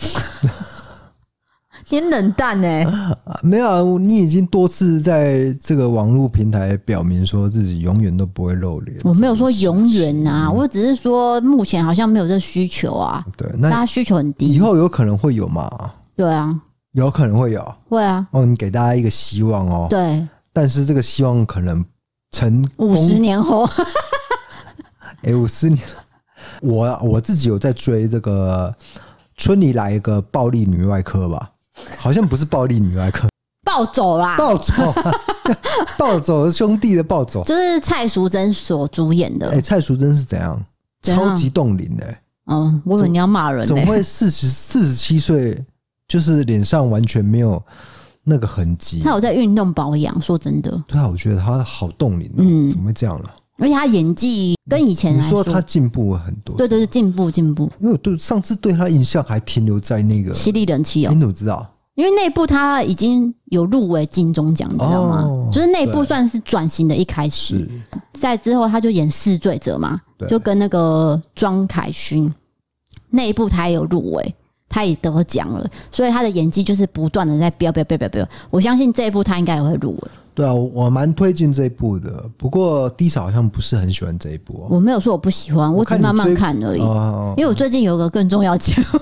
你冷淡呢、欸？<laughs> 没有啊，你已经多次在这个网络平台表明说自己永远都不会露脸。我没有说永远啊，我只是说目前好像没有这需求啊。对，那大家需求很低，以后有可能会有嘛？对啊。有可能会有，会啊！哦，你给大家一个希望哦。对，但是这个希望可能成五十年后。<laughs> 哎、欸，五十年，我我自己有在追这个村里来一个暴力女外科吧？好像不是暴力女外科，暴走啦！暴走，<laughs> 暴走兄弟的暴走，就是蔡淑珍所主演的。哎、欸，蔡淑珍是怎样？超级冻龄的。嗯，我以为你要骂人，总会四十四十七岁。就是脸上完全没有那个痕迹。他有在运动保养，说真的。对啊，我觉得他好冻龄，嗯，怎么会这样了？而且他演技跟以前来说，你说他进步了很多。对对对，进步进步。因为我对上次对他印象还停留在那个犀利人气哦。你怎么知道？因为那部他已经有入围金钟奖，你知道吗？哦、就是那部算是转型的一开始。在之后他就演弑罪者嘛，就跟那个庄凯勋那一部他也有入围。他也得奖了，所以他的演技就是不断的在飙飙飙飙飙。我相信这一部他应该也会入围。对啊，我蛮推荐这一部的。不过 D 嫂好像不是很喜欢这一部。我没有说我不喜欢，我只慢慢看而已。因为我最近有个更重要节目，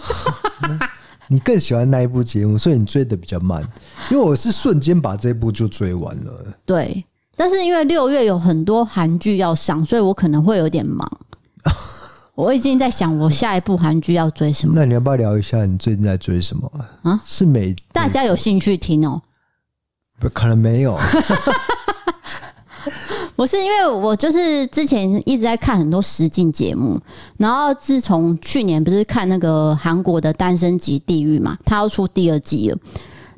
<laughs> 你更喜欢那一部节目，所以你追的比较慢。因为我是瞬间把这一部就追完了。对，但是因为六月有很多韩剧要上，所以我可能会有点忙。<laughs> 我已经在想，我下一部韩剧要追什么？那你要不要聊一下你最近在追什么啊？是美？大家有兴趣听哦？不可能没有。<laughs> 不是因为我就是之前一直在看很多实境节目，然后自从去年不是看那个韩国的《单身即地狱》嘛，他要出第二季了。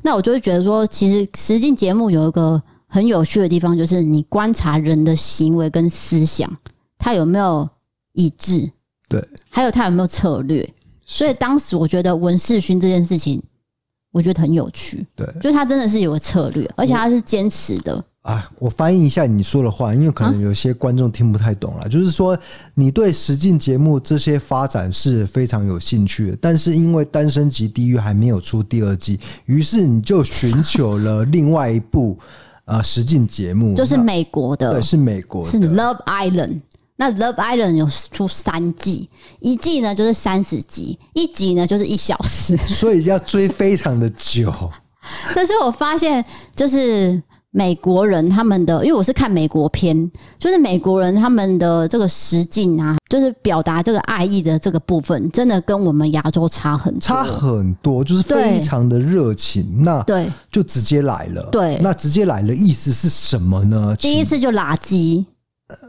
那我就会觉得说，其实实境节目有一个很有趣的地方，就是你观察人的行为跟思想，他有没有一致？对，还有他有没有策略？所以当时我觉得文世勋这件事情，我觉得很有趣。对，就他真的是有个策略，而且他是坚持的。啊，我翻译一下你说的话，因为可能有些观众听不太懂了。啊、就是说，你对实境节目这些发展是非常有兴趣的，但是因为《单身即地狱》还没有出第二季，于是你就寻求了另外一部呃实境节目，就是美国的，对，是美国的，是 Love Island。那 Love Island 有出三季，一季呢就是三十集，一集呢就是一小时，所以要追非常的久。<laughs> 但是我发现，就是美国人他们的，因为我是看美国片，就是美国人他们的这个实境啊，就是表达这个爱意的这个部分，真的跟我们亚洲差很多，差很多，就是非常的热情。那对，就直接来了。对，那直接来了意思是什么呢？第一次就垃圾。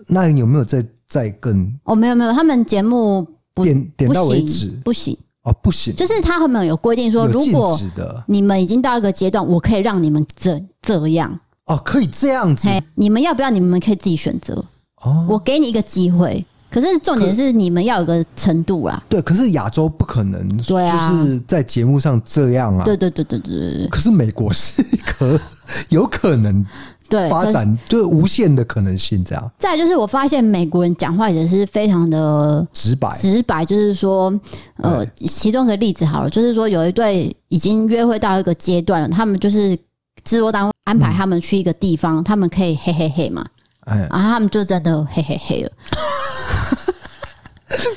那有没有再再更？哦，没有没有，他们节目不点点到为止，不行哦，不行，就是他们有规定说，如果你们已经到一个阶段，我可以让你们这这样哦，可以这样子，你们要不要？你们可以自己选择哦。我给你一个机会，可是重点是你们要有个程度啦。对，可是亚洲不可能，对啊，就是在节目上这样啊。对对对对对对。可是美国是可 <laughs> 有可能对发展，就是无限的可能性这样。再就是我发现美国人讲话也是非常的直白，直白就是说，呃，其中一个例子好了，就是说有一对已经约会到一个阶段了，他们就是制作单位安排他们去一个地方，嗯、他们可以嘿嘿嘿嘛。哎，然后他们就真的嘿嘿嘿了。<laughs>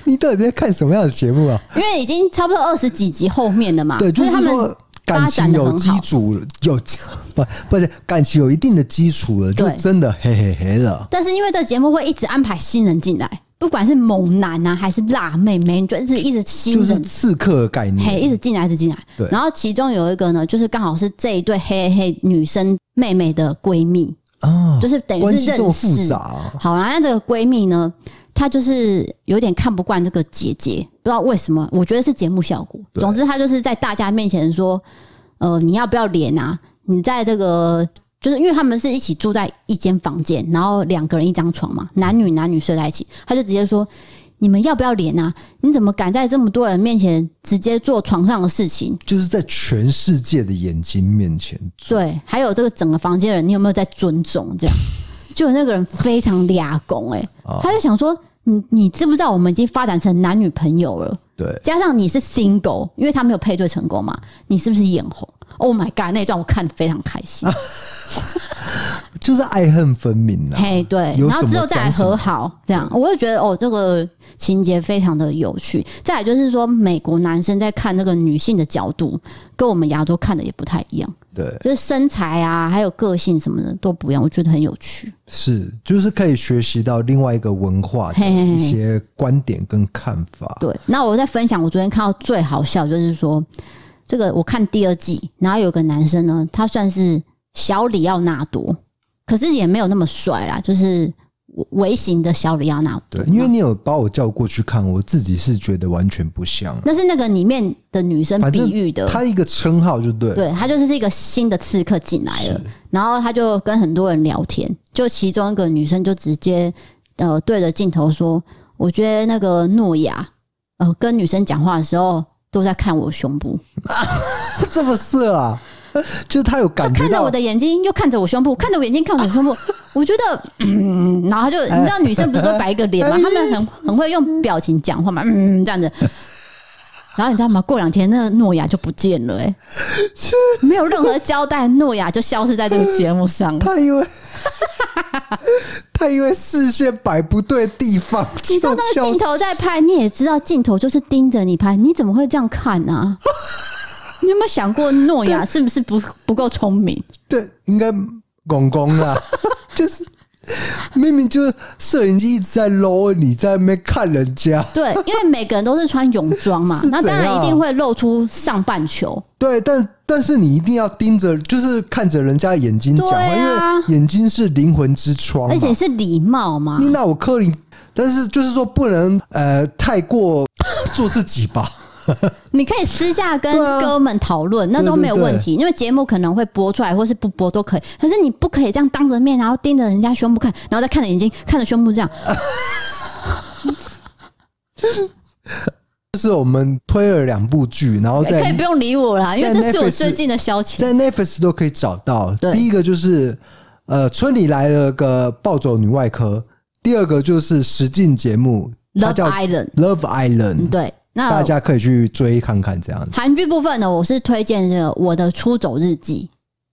你到底在看什么样的节目啊？因为已经差不多二十几集后面了嘛。对，就是说感情有基础，有不不是感情有一定的基础了，就真的嘿嘿嘿了。但是因为这节目会一直安排新人进来，不管是猛男啊还是辣妹妹，你就是一直新人，就是刺客的概念，嘿，一直进来，一直进来。对。然后其中有一个呢，就是刚好是这一对嘿嘿嘿女生妹妹的闺蜜。啊，就是等于是认识。好啦，那这个闺蜜呢，她就是有点看不惯这个姐姐，不知道为什么。我觉得是节目效果。总之，她就是在大家面前说：“呃，你要不要脸啊？你在这个，就是因为他们是一起住在一间房间，然后两个人一张床嘛，男女男女睡在一起。”他就直接说。你们要不要脸啊？你怎么敢在这么多人面前直接做床上的事情？就是在全世界的眼睛面前。对，还有这个整个房间的人，你有没有在尊重？这样，就那个人非常俩公哎，他就想说，你你知不知道我们已经发展成男女朋友了？对，加上你是 single，因为他没有配对成功嘛，你是不是眼红？Oh my god，那一段我看的非常开心。<laughs> 就是爱恨分明了，嘿，对，然后之后再来和好，这样，我就觉得哦，这个情节非常的有趣。再来就是说，美国男生在看那个女性的角度，跟我们亚洲看的也不太一样，对，就是身材啊，还有个性什么的都不一样，我觉得很有趣。是，就是可以学习到另外一个文化的一些观点跟看法。对，那我在分享，我昨天看到最好笑就是说，这个我看第二季，然后有个男生呢，他算是小里奥纳多。可是也没有那么帅啦，就是微型的小里奥纳多。对，因为你有把我叫过去看，我自己是觉得完全不像。那是那个里面的女生比喻的，他一个称号就对。对，他就是一个新的刺客进来了，然后他就跟很多人聊天，就其中一个女生就直接呃对着镜头说：“我觉得那个诺亚呃跟女生讲话的时候都在看我胸部，<laughs> 这么色啊！” <laughs> 就是他有感觉，看着我的眼睛，又看着我胸部，看着我眼睛，看着我胸部。<laughs> 我觉得，嗯，然后他就，你知道，女生不是都摆一个脸吗？他们很很会用表情讲话嘛，嗯，这样子。然后你知道吗？过两天那个诺亚就不见了，哎，<laughs> 没有任何交代，诺亚就消失在这个节目上。他因为，<laughs> 他因为视线摆不对地方，你知道那个镜头在拍，你也知道镜头就是盯着你拍，你怎么会这样看呢、啊？<laughs> 你有没有想过诺亚是不是不不够聪明？对，应该公公啦，就是 <laughs> 明明就是摄影机一直在搂你，在那边看人家。<laughs> 对，因为每个人都是穿泳装嘛，<laughs> 那当然一定会露出上半球。对，但但是你一定要盯着，就是看着人家眼睛讲话，啊、因为眼睛是灵魂之窗，而且是礼貌嘛。你那我克林，但是就是说不能呃太过做自己吧。<laughs> 你可以私下跟哥们讨论，那都没有问题，因为节目可能会播出来，或是不播都可以。可是你不可以这样当着面，然后盯着人家胸部看，然后再看着眼睛，看着胸部这样。就是我们推了两部剧，然后再可以不用理我啦，因为这是我最近的消遣，在 Netflix 都可以找到。第一个就是呃，村里来了个暴走女外科，第二个就是实境节目，Love Island，Love Island，对。那大家可以去追看看这样子。韩剧部分呢，我是推荐这个《我的出走日记》，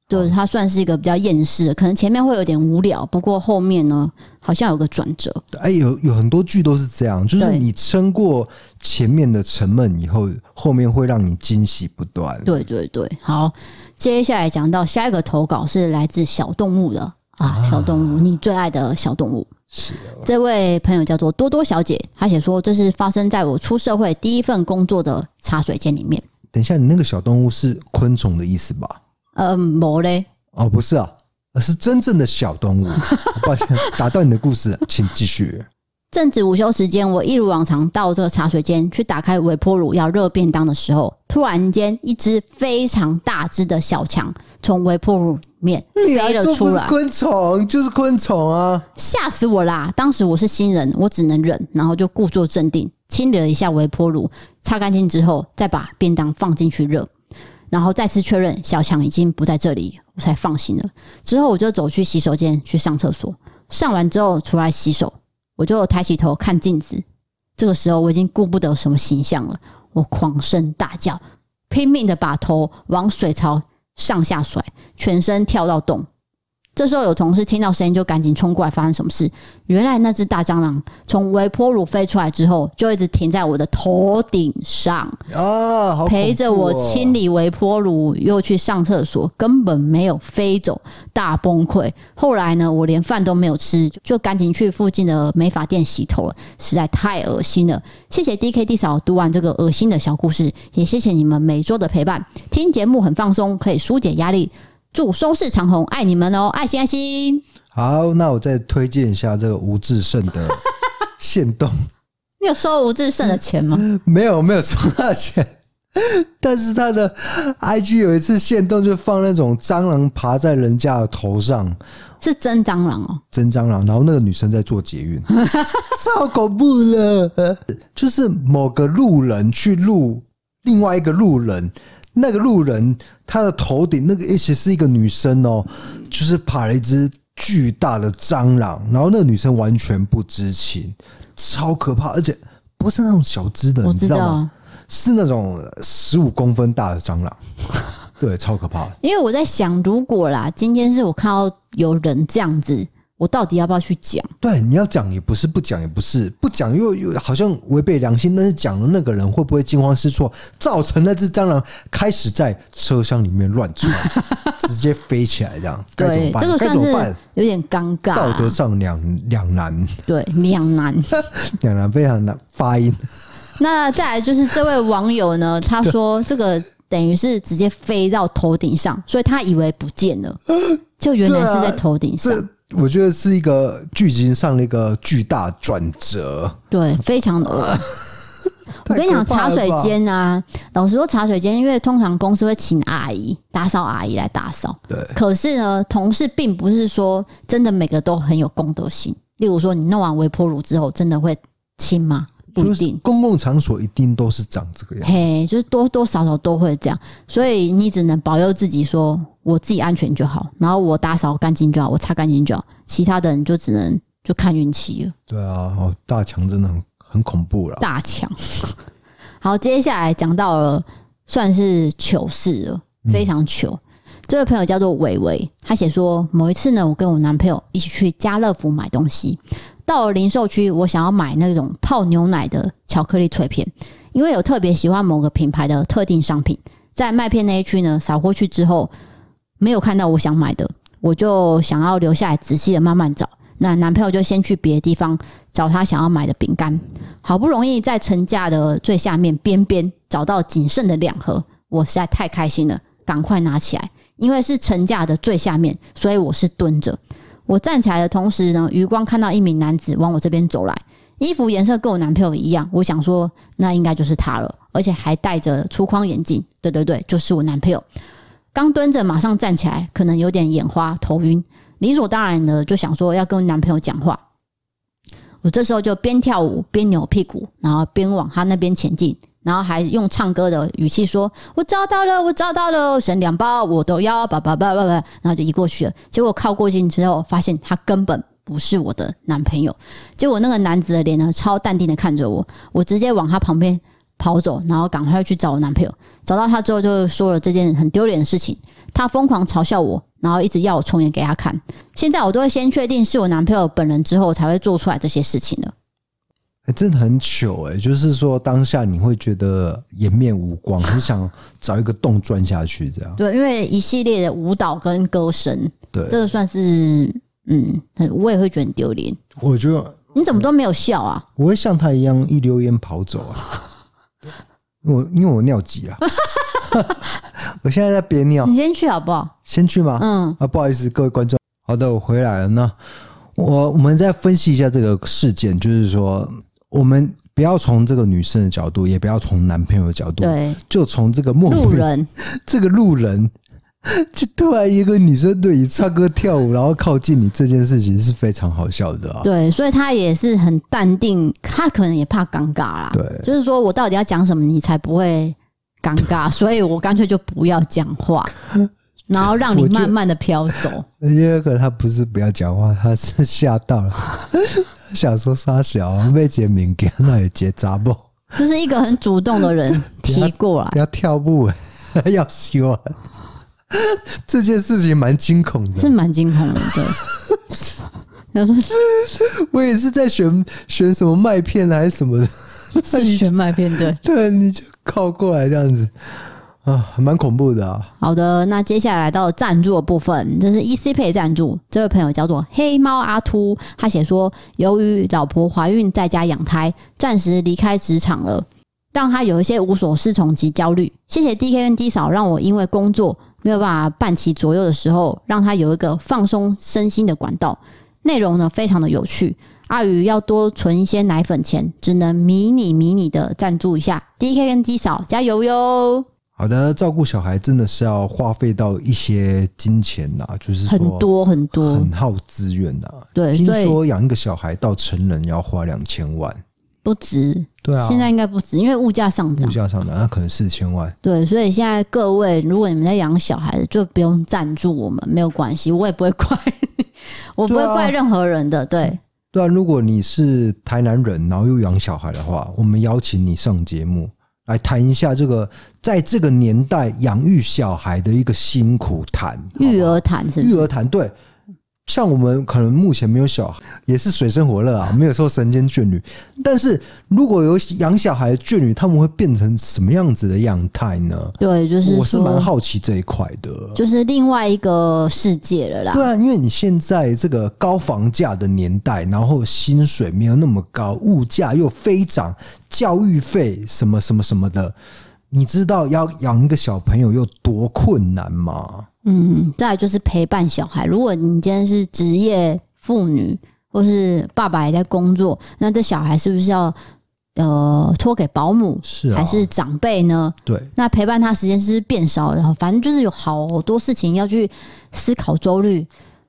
就是它算是一个比较厌世，可能前面会有点无聊，不过后面呢好像有个转折。哎，有有很多剧都是这样，就是你撑过前面的沉闷以后，后面会让你惊喜不断。对对对，好，接下来讲到下一个投稿是来自小动物的啊，小动物，你最爱的小动物。是这位朋友叫做多多小姐，她写说，这是发生在我出社会第一份工作的茶水间里面。等一下，你那个小动物是昆虫的意思吧？呃，没嘞。哦，不是啊，而是真正的小动物。<laughs> 抱歉，打断你的故事，请继续。正值午休时间，我一如往常到这个茶水间去打开微波炉要热便当的时候，突然间一只非常大只的小强从微波炉里面飞了出来。昆虫就是昆虫啊！吓死我啦！当时我是新人，我只能忍，然后就故作镇定，清理了一下微波炉，擦干净之后，再把便当放进去热，然后再次确认小强已经不在这里，我才放心了。之后我就走去洗手间去上厕所，上完之后出来洗手，我就抬起头看镜子。这个时候我已经顾不得什么形象了，我狂声大叫，拼命的把头往水槽上下甩，全身跳到洞。这时候有同事听到声音就赶紧冲过来，发生什么事？原来那只大蟑螂从微波炉飞出来之后，就一直停在我的头顶上啊，陪着我清理微波炉，又去上厕所，根本没有飞走，大崩溃。后来呢，我连饭都没有吃，就赶紧去附近的美发店洗头了，实在太恶心了。谢谢 D K D 嫂读完这个恶心的小故事，也谢谢你们每周的陪伴，听节目很放松，可以纾解压力。祝收视长虹，爱你们哦，爱心爱心。好，那我再推荐一下这个吴志胜的 <laughs> 限动。你有收吴志胜的钱吗？没有，没有收他的钱。但是他的 IG 有一次限动，就放那种蟑螂爬在人家的头上，是真蟑螂哦，真蟑螂。然后那个女生在做捷运，<laughs> 超恐怖的。就是某个路人去录另外一个路人。那个路人，他的头顶那个，而且是一个女生哦，就是爬了一只巨大的蟑螂，然后那个女生完全不知情，超可怕，而且不是那种小只的，知，你知道吗？是那种十五公分大的蟑螂，<laughs> 对，超可怕。因为我在想，如果啦，今天是我看到有人这样子。我到底要不要去讲？对，你要讲也不是，不讲也不是，不讲又又好像违背良心。但是讲的那个人会不会惊慌失措，造成那只蟑螂开始在车厢里面乱窜，<laughs> 直接飞起来这样？该怎么办？这个算是有点尴尬，道德上两两难。对，两难，<laughs> 两难非常难发音。<laughs> 那再来就是这位网友呢，他说这个等于是直接飞到头顶上，所以他以为不见了，就原来是在头顶上。我觉得是一个剧情上的一个巨大转折，对，非常的。<laughs> 我跟你讲，茶水间啊，老实说，茶水间，因为通常公司会请阿姨、打扫阿姨来打扫，对。可是呢，同事并不是说真的每个都很有公德心。例如说，你弄完微波炉之后，真的会清吗？不一定。公共场所一定都是长这个样子，嘿，就是多多少少都会这样，所以你只能保佑自己说。我自己安全就好，然后我打扫干净就好，我擦干净就好，其他的人就只能就看运气了。对啊，哦，大强真的很很恐怖了。大强，好，接下来讲到了算是糗事了，非常糗。嗯、这位朋友叫做伟伟，他写说某一次呢，我跟我男朋友一起去家乐福买东西，到了零售区，我想要买那种泡牛奶的巧克力脆片，因为有特别喜欢某个品牌的特定商品，在麦片那一区呢，扫过去之后。没有看到我想买的，我就想要留下来仔细的慢慢找。那男朋友就先去别的地方找他想要买的饼干。好不容易在层架的最下面边边找到仅剩的两盒，我实在太开心了，赶快拿起来。因为是层架的最下面，所以我是蹲着。我站起来的同时呢，余光看到一名男子往我这边走来，衣服颜色跟我男朋友一样。我想说，那应该就是他了，而且还戴着粗框眼镜。对对对，就是我男朋友。刚蹲着，马上站起来，可能有点眼花、头晕，理所当然的就想说要跟男朋友讲话。我这时候就边跳舞边扭屁股，然后边往他那边前进，然后还用唱歌的语气说：“我找到了，我找到了，剩两包我都要，叭叭叭叭叭。”然后就移过去了。结果靠过去之后，发现他根本不是我的男朋友。结果那个男子的脸呢，超淡定的看着我，我直接往他旁边。跑走，然后赶快去找我男朋友。找到他之后，就说了这件很丢脸的事情。他疯狂嘲笑我，然后一直要我重演给他看。现在我都会先确定是我男朋友本人之后，才会做出来这些事情的。哎、欸，真的很糗哎、欸！就是说，当下你会觉得颜面无光，很想找一个洞钻下去，这样。对，因为一系列的舞蹈跟歌声，对，这个算是嗯，我也会觉得很丢脸。我觉得你怎么都没有笑啊？我会像他一样一溜烟跑走啊。我因为我尿急了，<laughs> 我现在在憋尿。你先去好不好？先去吗？嗯啊，不好意思，各位观众。好的，我回来了。那我我们再分析一下这个事件，就是说，我们不要从这个女生的角度，也不要从男朋友的角度，对，就从这个陌路人，<laughs> 这个路人 <laughs> 就突然一个女生对你唱歌跳舞，然后靠近你这件事情是非常好笑的啊。对，所以他也是很淡定，他可能也怕尴尬啦。对，就是说我到底要讲什么，你才不会尴尬，<laughs> 所以我干脆就不要讲话，<laughs> 然后让你慢慢的飘走。因为可能他不是不要讲话，他是吓到了，想说杀小啊，被杰明给那里结扎不？就是一个很主动的人提过来，要跳步，要修啊。<laughs> 这件事情蛮惊恐的，是蛮惊恐的。对，<laughs> 他说我也是在选选什么麦片还是什么的，<laughs> 是选麦片对。对，你就靠过来这样子啊，蛮恐怖的啊。好的，那接下来来到赞助的部分，这是 EC Pay 赞助，这位朋友叫做黑猫阿秃，他写说，由于老婆怀孕在家养胎，暂时离开职场了，让他有一些无所适从及焦虑。谢谢 DK 跟 D 嫂，让我因为工作。没有办法办其左右的时候，让他有一个放松身心的管道。内容呢非常的有趣。阿宇要多存一些奶粉钱，只能迷你迷你的赞助一下。DK 跟 D 嫂加油哟！好的，照顾小孩真的是要花费到一些金钱呐、啊，就是很多很多，很耗资源呐。对，听说养一个小孩到成人要花两千万。不值，对啊，现在应该不值，因为物价上涨，物价上涨，那可能四千万。对，所以现在各位，如果你们在养小孩子，就不用赞助我们，没有关系，我也不会怪，<laughs> 我不会怪任何人的。对，对，对啊，如果你是台南人，然后又养小孩的话，我们邀请你上节目来谈一下这个，在这个年代养育小孩的一个辛苦谈，育儿谈是不是？育儿谈，对。像我们可能目前没有小孩，也是水深火热啊，没有说神仙眷侣。但是如果有养小孩的眷侣，他们会变成什么样子的样态呢？对，就是我是蛮好奇这一块的，就是另外一个世界了啦。对啊，因为你现在这个高房价的年代，然后薪水没有那么高，物价又飞涨，教育费什么什么什么的，你知道要养一个小朋友有多困难吗？嗯，再来就是陪伴小孩。如果你今天是职业妇女，或是爸爸也在工作，那这小孩是不是要呃托给保姆？是啊，还是长辈呢？对，那陪伴他时间是不是变少？然后反正就是有好多事情要去思考周虑，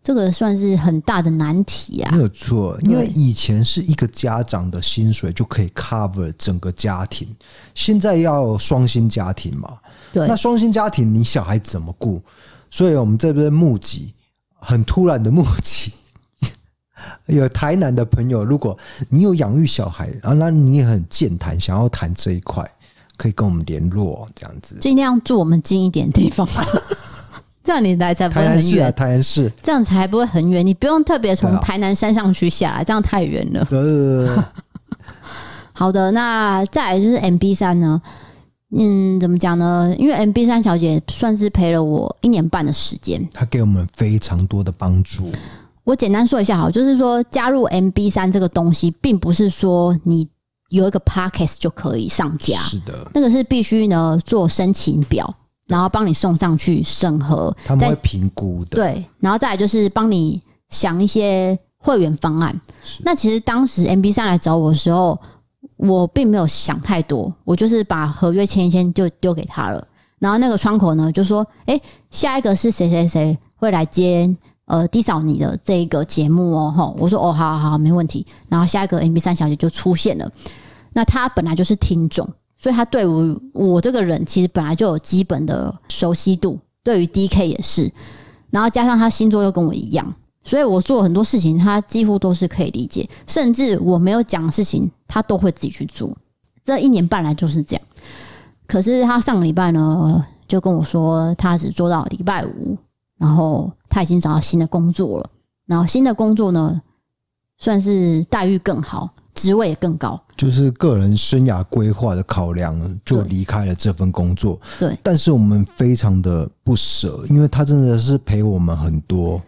这个算是很大的难题啊。没有错，因为以前是一个家长的薪水就可以 cover 整个家庭，现在要双薪家庭嘛？对，那双薪家庭你小孩怎么顾？所以我们这边募集，很突然的募集，<laughs> 有台南的朋友，如果你有养育小孩啊，那你也很健谈，想要谈这一块，可以跟我们联络，这样子。尽量住我们近一点的地方，<laughs> 这样你来才不会很远。台南市，这样才不会很远，你不用特别从台南山上去下来，这样太远了。呃，<laughs> 好的，那再来就是 MB 三呢？嗯，怎么讲呢？因为 MB 三小姐算是陪了我一年半的时间，她给我们非常多的帮助。我简单说一下好，就是说加入 MB 三这个东西，并不是说你有一个 Podcast 就可以上架，是的，那个是必须呢做申请表，然后帮你送上去审核，他们会评估的。对，然后再来就是帮你想一些会员方案。那其实当时 MB 三来找我的时候。我并没有想太多，我就是把合约签一签就丢给他了。然后那个窗口呢就说：“哎，下一个是谁谁谁会来接呃 D 扫你的这一个节目哦。”吼，我说：“哦，好好好，没问题。”然后下一个 MB 三小姐就出现了。那她本来就是听众，所以他对我我这个人其实本来就有基本的熟悉度，对于 DK 也是。然后加上他星座又跟我一样。所以我做很多事情，他几乎都是可以理解，甚至我没有讲事情，他都会自己去做。这一年半来就是这样。可是他上个礼拜呢，就跟我说，他只做到礼拜五，然后他已经找到新的工作了。然后新的工作呢，算是待遇更好，职位也更高。就是个人生涯规划的考量，就离开了这份工作。对，但是我们非常的不舍，因为他真的是陪我们很多。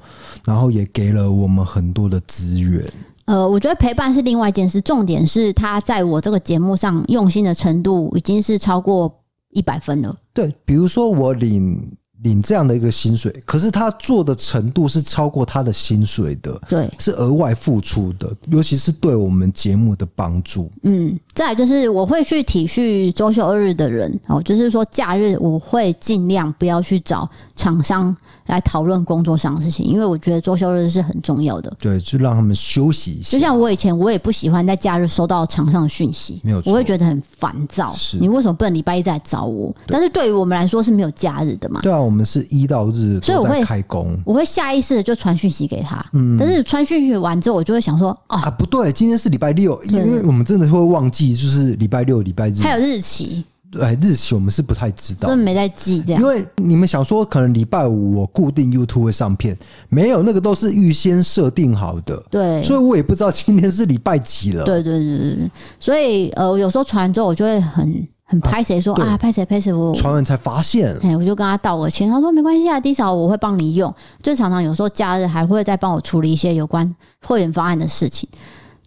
然后也给了我们很多的资源。呃，我觉得陪伴是另外一件事，重点是他在我这个节目上用心的程度已经是超过一百分了。对，比如说我领领这样的一个薪水，可是他做的程度是超过他的薪水的，对，是额外付出的，尤其是对我们节目的帮助。嗯，再来就是我会去体恤周休二日的人哦，就是说假日我会尽量不要去找厂商来讨论工作上的事情，因为我觉得周休日是很重要的。对，就让他们休息一下。就像我以前，我也不喜欢在假日收到厂商的讯息，没有错，我会觉得很烦躁。是你为什么不能礼拜一再来找我？但是对于我们来说是没有假日的嘛？对啊。我们是一到日，所以我会开工，我会下意识的就传讯息给他。嗯，但是传讯息完之后，我就会想说，啊，啊，不对，今天是礼拜六，因为我们真的会忘记，就是礼拜六、礼拜日，还有日期。对，日期我们是不太知道，真的没在记这样。因为你们想说，可能礼拜五我固定 YouTube 会上片，没有那个都是预先设定好的。对，所以我也不知道今天是礼拜几了。对对对对，所以呃，有时候传完之后，我就会很。很拍谁说啊，拍谁拍谁，我传完才发现，哎，我就跟他道个歉，他说没关系啊，低嫂我会帮你用，就常常有时候假日还会再帮我处理一些有关会员方案的事情，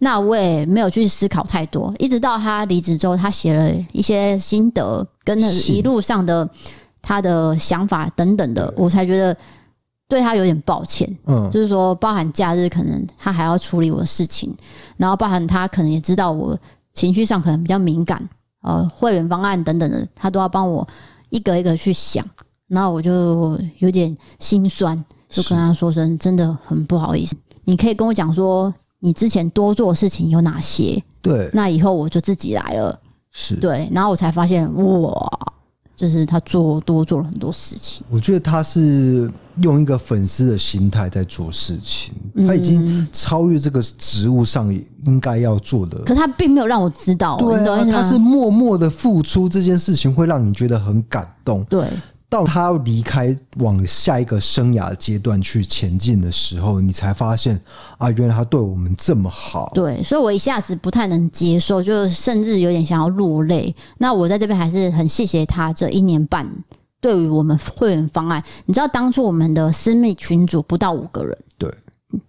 那我也没有去思考太多，一直到他离职之后，他写了一些心得跟一路上的他的想法等等的，我才觉得对他有点抱歉，嗯，就是说包含假日可能他还要处理我的事情，然后包含他可能也知道我情绪上可能比较敏感。呃，会员方案等等的，他都要帮我一个一个去想，然后我就有点心酸，就跟他说声真的很不好意思。你可以跟我讲说，你之前多做的事情有哪些？对，那以后我就自己来了。是对，然后我才发现，哇。就是他做多做了很多事情，我觉得他是用一个粉丝的心态在做事情，他已经超越这个职务上应该要做的。可是他并没有让我知道，对啊，他是默默的付出，这件事情会让你觉得很感动。对。到他离开往下一个生涯阶段去前进的时候，你才发现啊，原来他对我们这么好。对，所以我一下子不太能接受，就甚至有点想要落泪。那我在这边还是很谢谢他这一年半对于我们会员方案。你知道当初我们的私密群组不到五个人，对，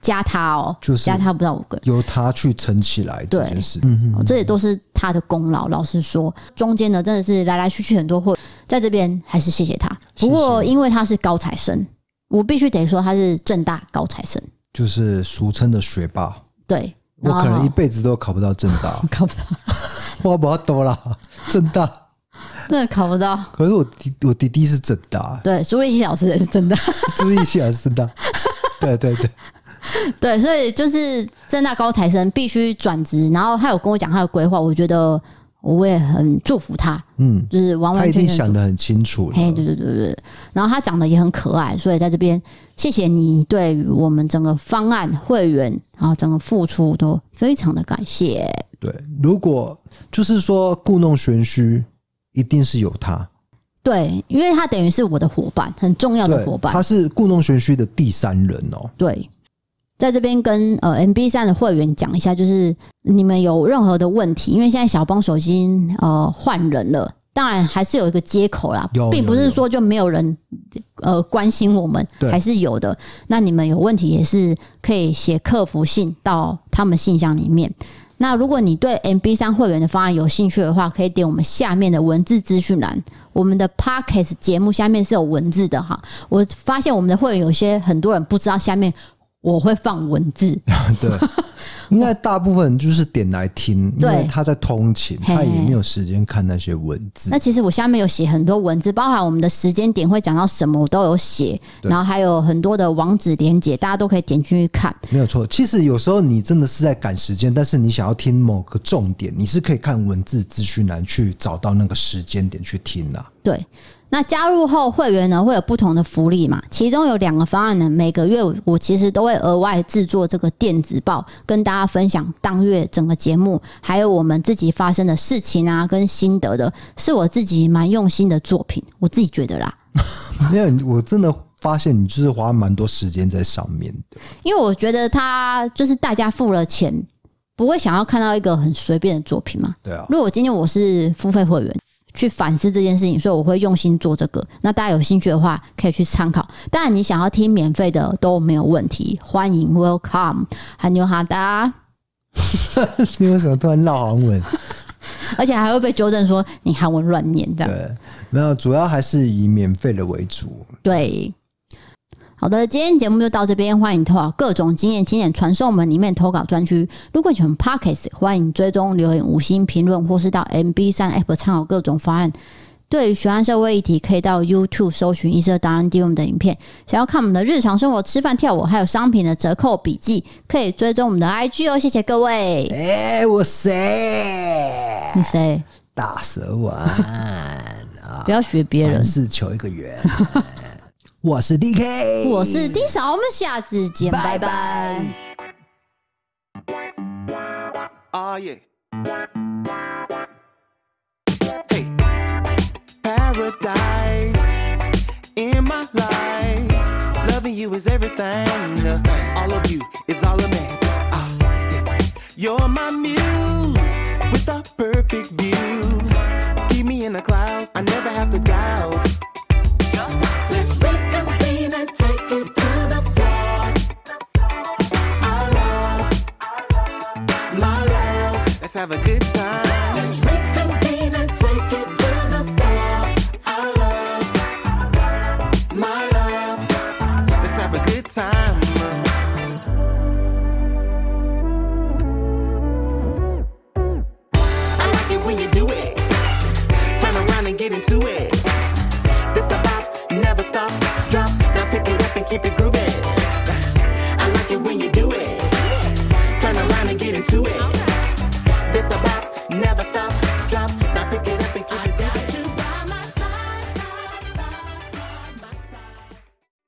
加他哦，就是加他不到五个人，由他去撑起来这件事。嗯嗯，这也都是他的功劳。老实说，中间呢真的是来来去去很多货。在这边还是谢谢他。不过因为他是高材生，我必须得说他是正大高材生，就是俗称的学霸。对，我可能一辈子都考不到正大，<laughs> 考不到，我不要多了。正大真的考不到。可是我弟，我弟弟是正大。对，朱立熙老师也是正大，朱立熙也是正大。对对对 <laughs> 对，所以就是正大高材生必须转职，然后他有跟我讲他的规划，我觉得。我也很祝福他，嗯，就是完完全全他一定想得很清楚。哎，对对对对，然后他长得也很可爱，所以在这边谢谢你对于我们整个方案会员，然后整个付出都非常的感谢。对，如果就是说故弄玄虚，一定是有他。对，因为他等于是我的伙伴，很重要的伙伴。他是故弄玄虚的第三人哦。对。在这边跟呃 MB 三的会员讲一下，就是你们有任何的问题，因为现在小帮手已经呃换人了，当然还是有一个接口啦，并不是说就没有人呃关心我们，还是有的。那你们有问题也是可以写客服信到他们信箱里面。那如果你对 MB 三会员的方案有兴趣的话，可以点我们下面的文字资讯栏，我们的 Podcast 节目下面是有文字的哈。我发现我们的会员有些很多人不知道下面。我会放文字，<laughs> 对，<laughs> 应该大部分就是点来听，因为他在通勤，他也没有时间看那些文字。那其实我下面有写很多文字，包含我们的时间点会讲到什么，我都有写，然后还有很多的网址连接，大家都可以点进去看。没有错，其实有时候你真的是在赶时间，但是你想要听某个重点，你是可以看文字资讯栏去找到那个时间点去听的。对。那加入后会员呢，会有不同的福利嘛？其中有两个方案呢，每个月我其实都会额外制作这个电子报，跟大家分享当月整个节目，还有我们自己发生的事情啊，跟心得的，是我自己蛮用心的作品，我自己觉得啦。没有，我真的发现你就是花蛮多时间在上面的，因为我觉得他就是大家付了钱，不会想要看到一个很随便的作品嘛。对啊。如果今天我是付费会员。去反思这件事情，所以我会用心做这个。那大家有兴趣的话，可以去参考。当然，你想要听免费的都没有问题，欢迎 Welcome，韩牛哈达。<laughs> 你为什么突然闹韩文？<laughs> 而且还会被纠正说你韩文乱念这样。对，没有，主要还是以免费的为主。对。好的，今天节目就到这边，欢迎投稿各种经验，经典传送门里面投稿专区。如果喜欢 Podcast，欢迎追踪留言、五星评论，或是到 MB 三 App 参考各种方案。对于喜欢社会议题，可以到 YouTube 搜寻“一色答案 D 我们的影片”。想要看我们的日常生活、吃饭、跳舞，还有商品的折扣笔记，可以追踪我们的 IG 哦。谢谢各位。哎、欸，我谁？你谁？大蛇丸 <laughs> 啊！不要学别人，是求一个缘。<laughs> 我是 DK，我是 D 嫂，我们下次见，拜拜。Oh yeah. Hey, paradise in my life. Loving you is everything. All of you is all of me. You're my muse with a perfect view. Keep me in the clouds. I never have to doubt. Have a good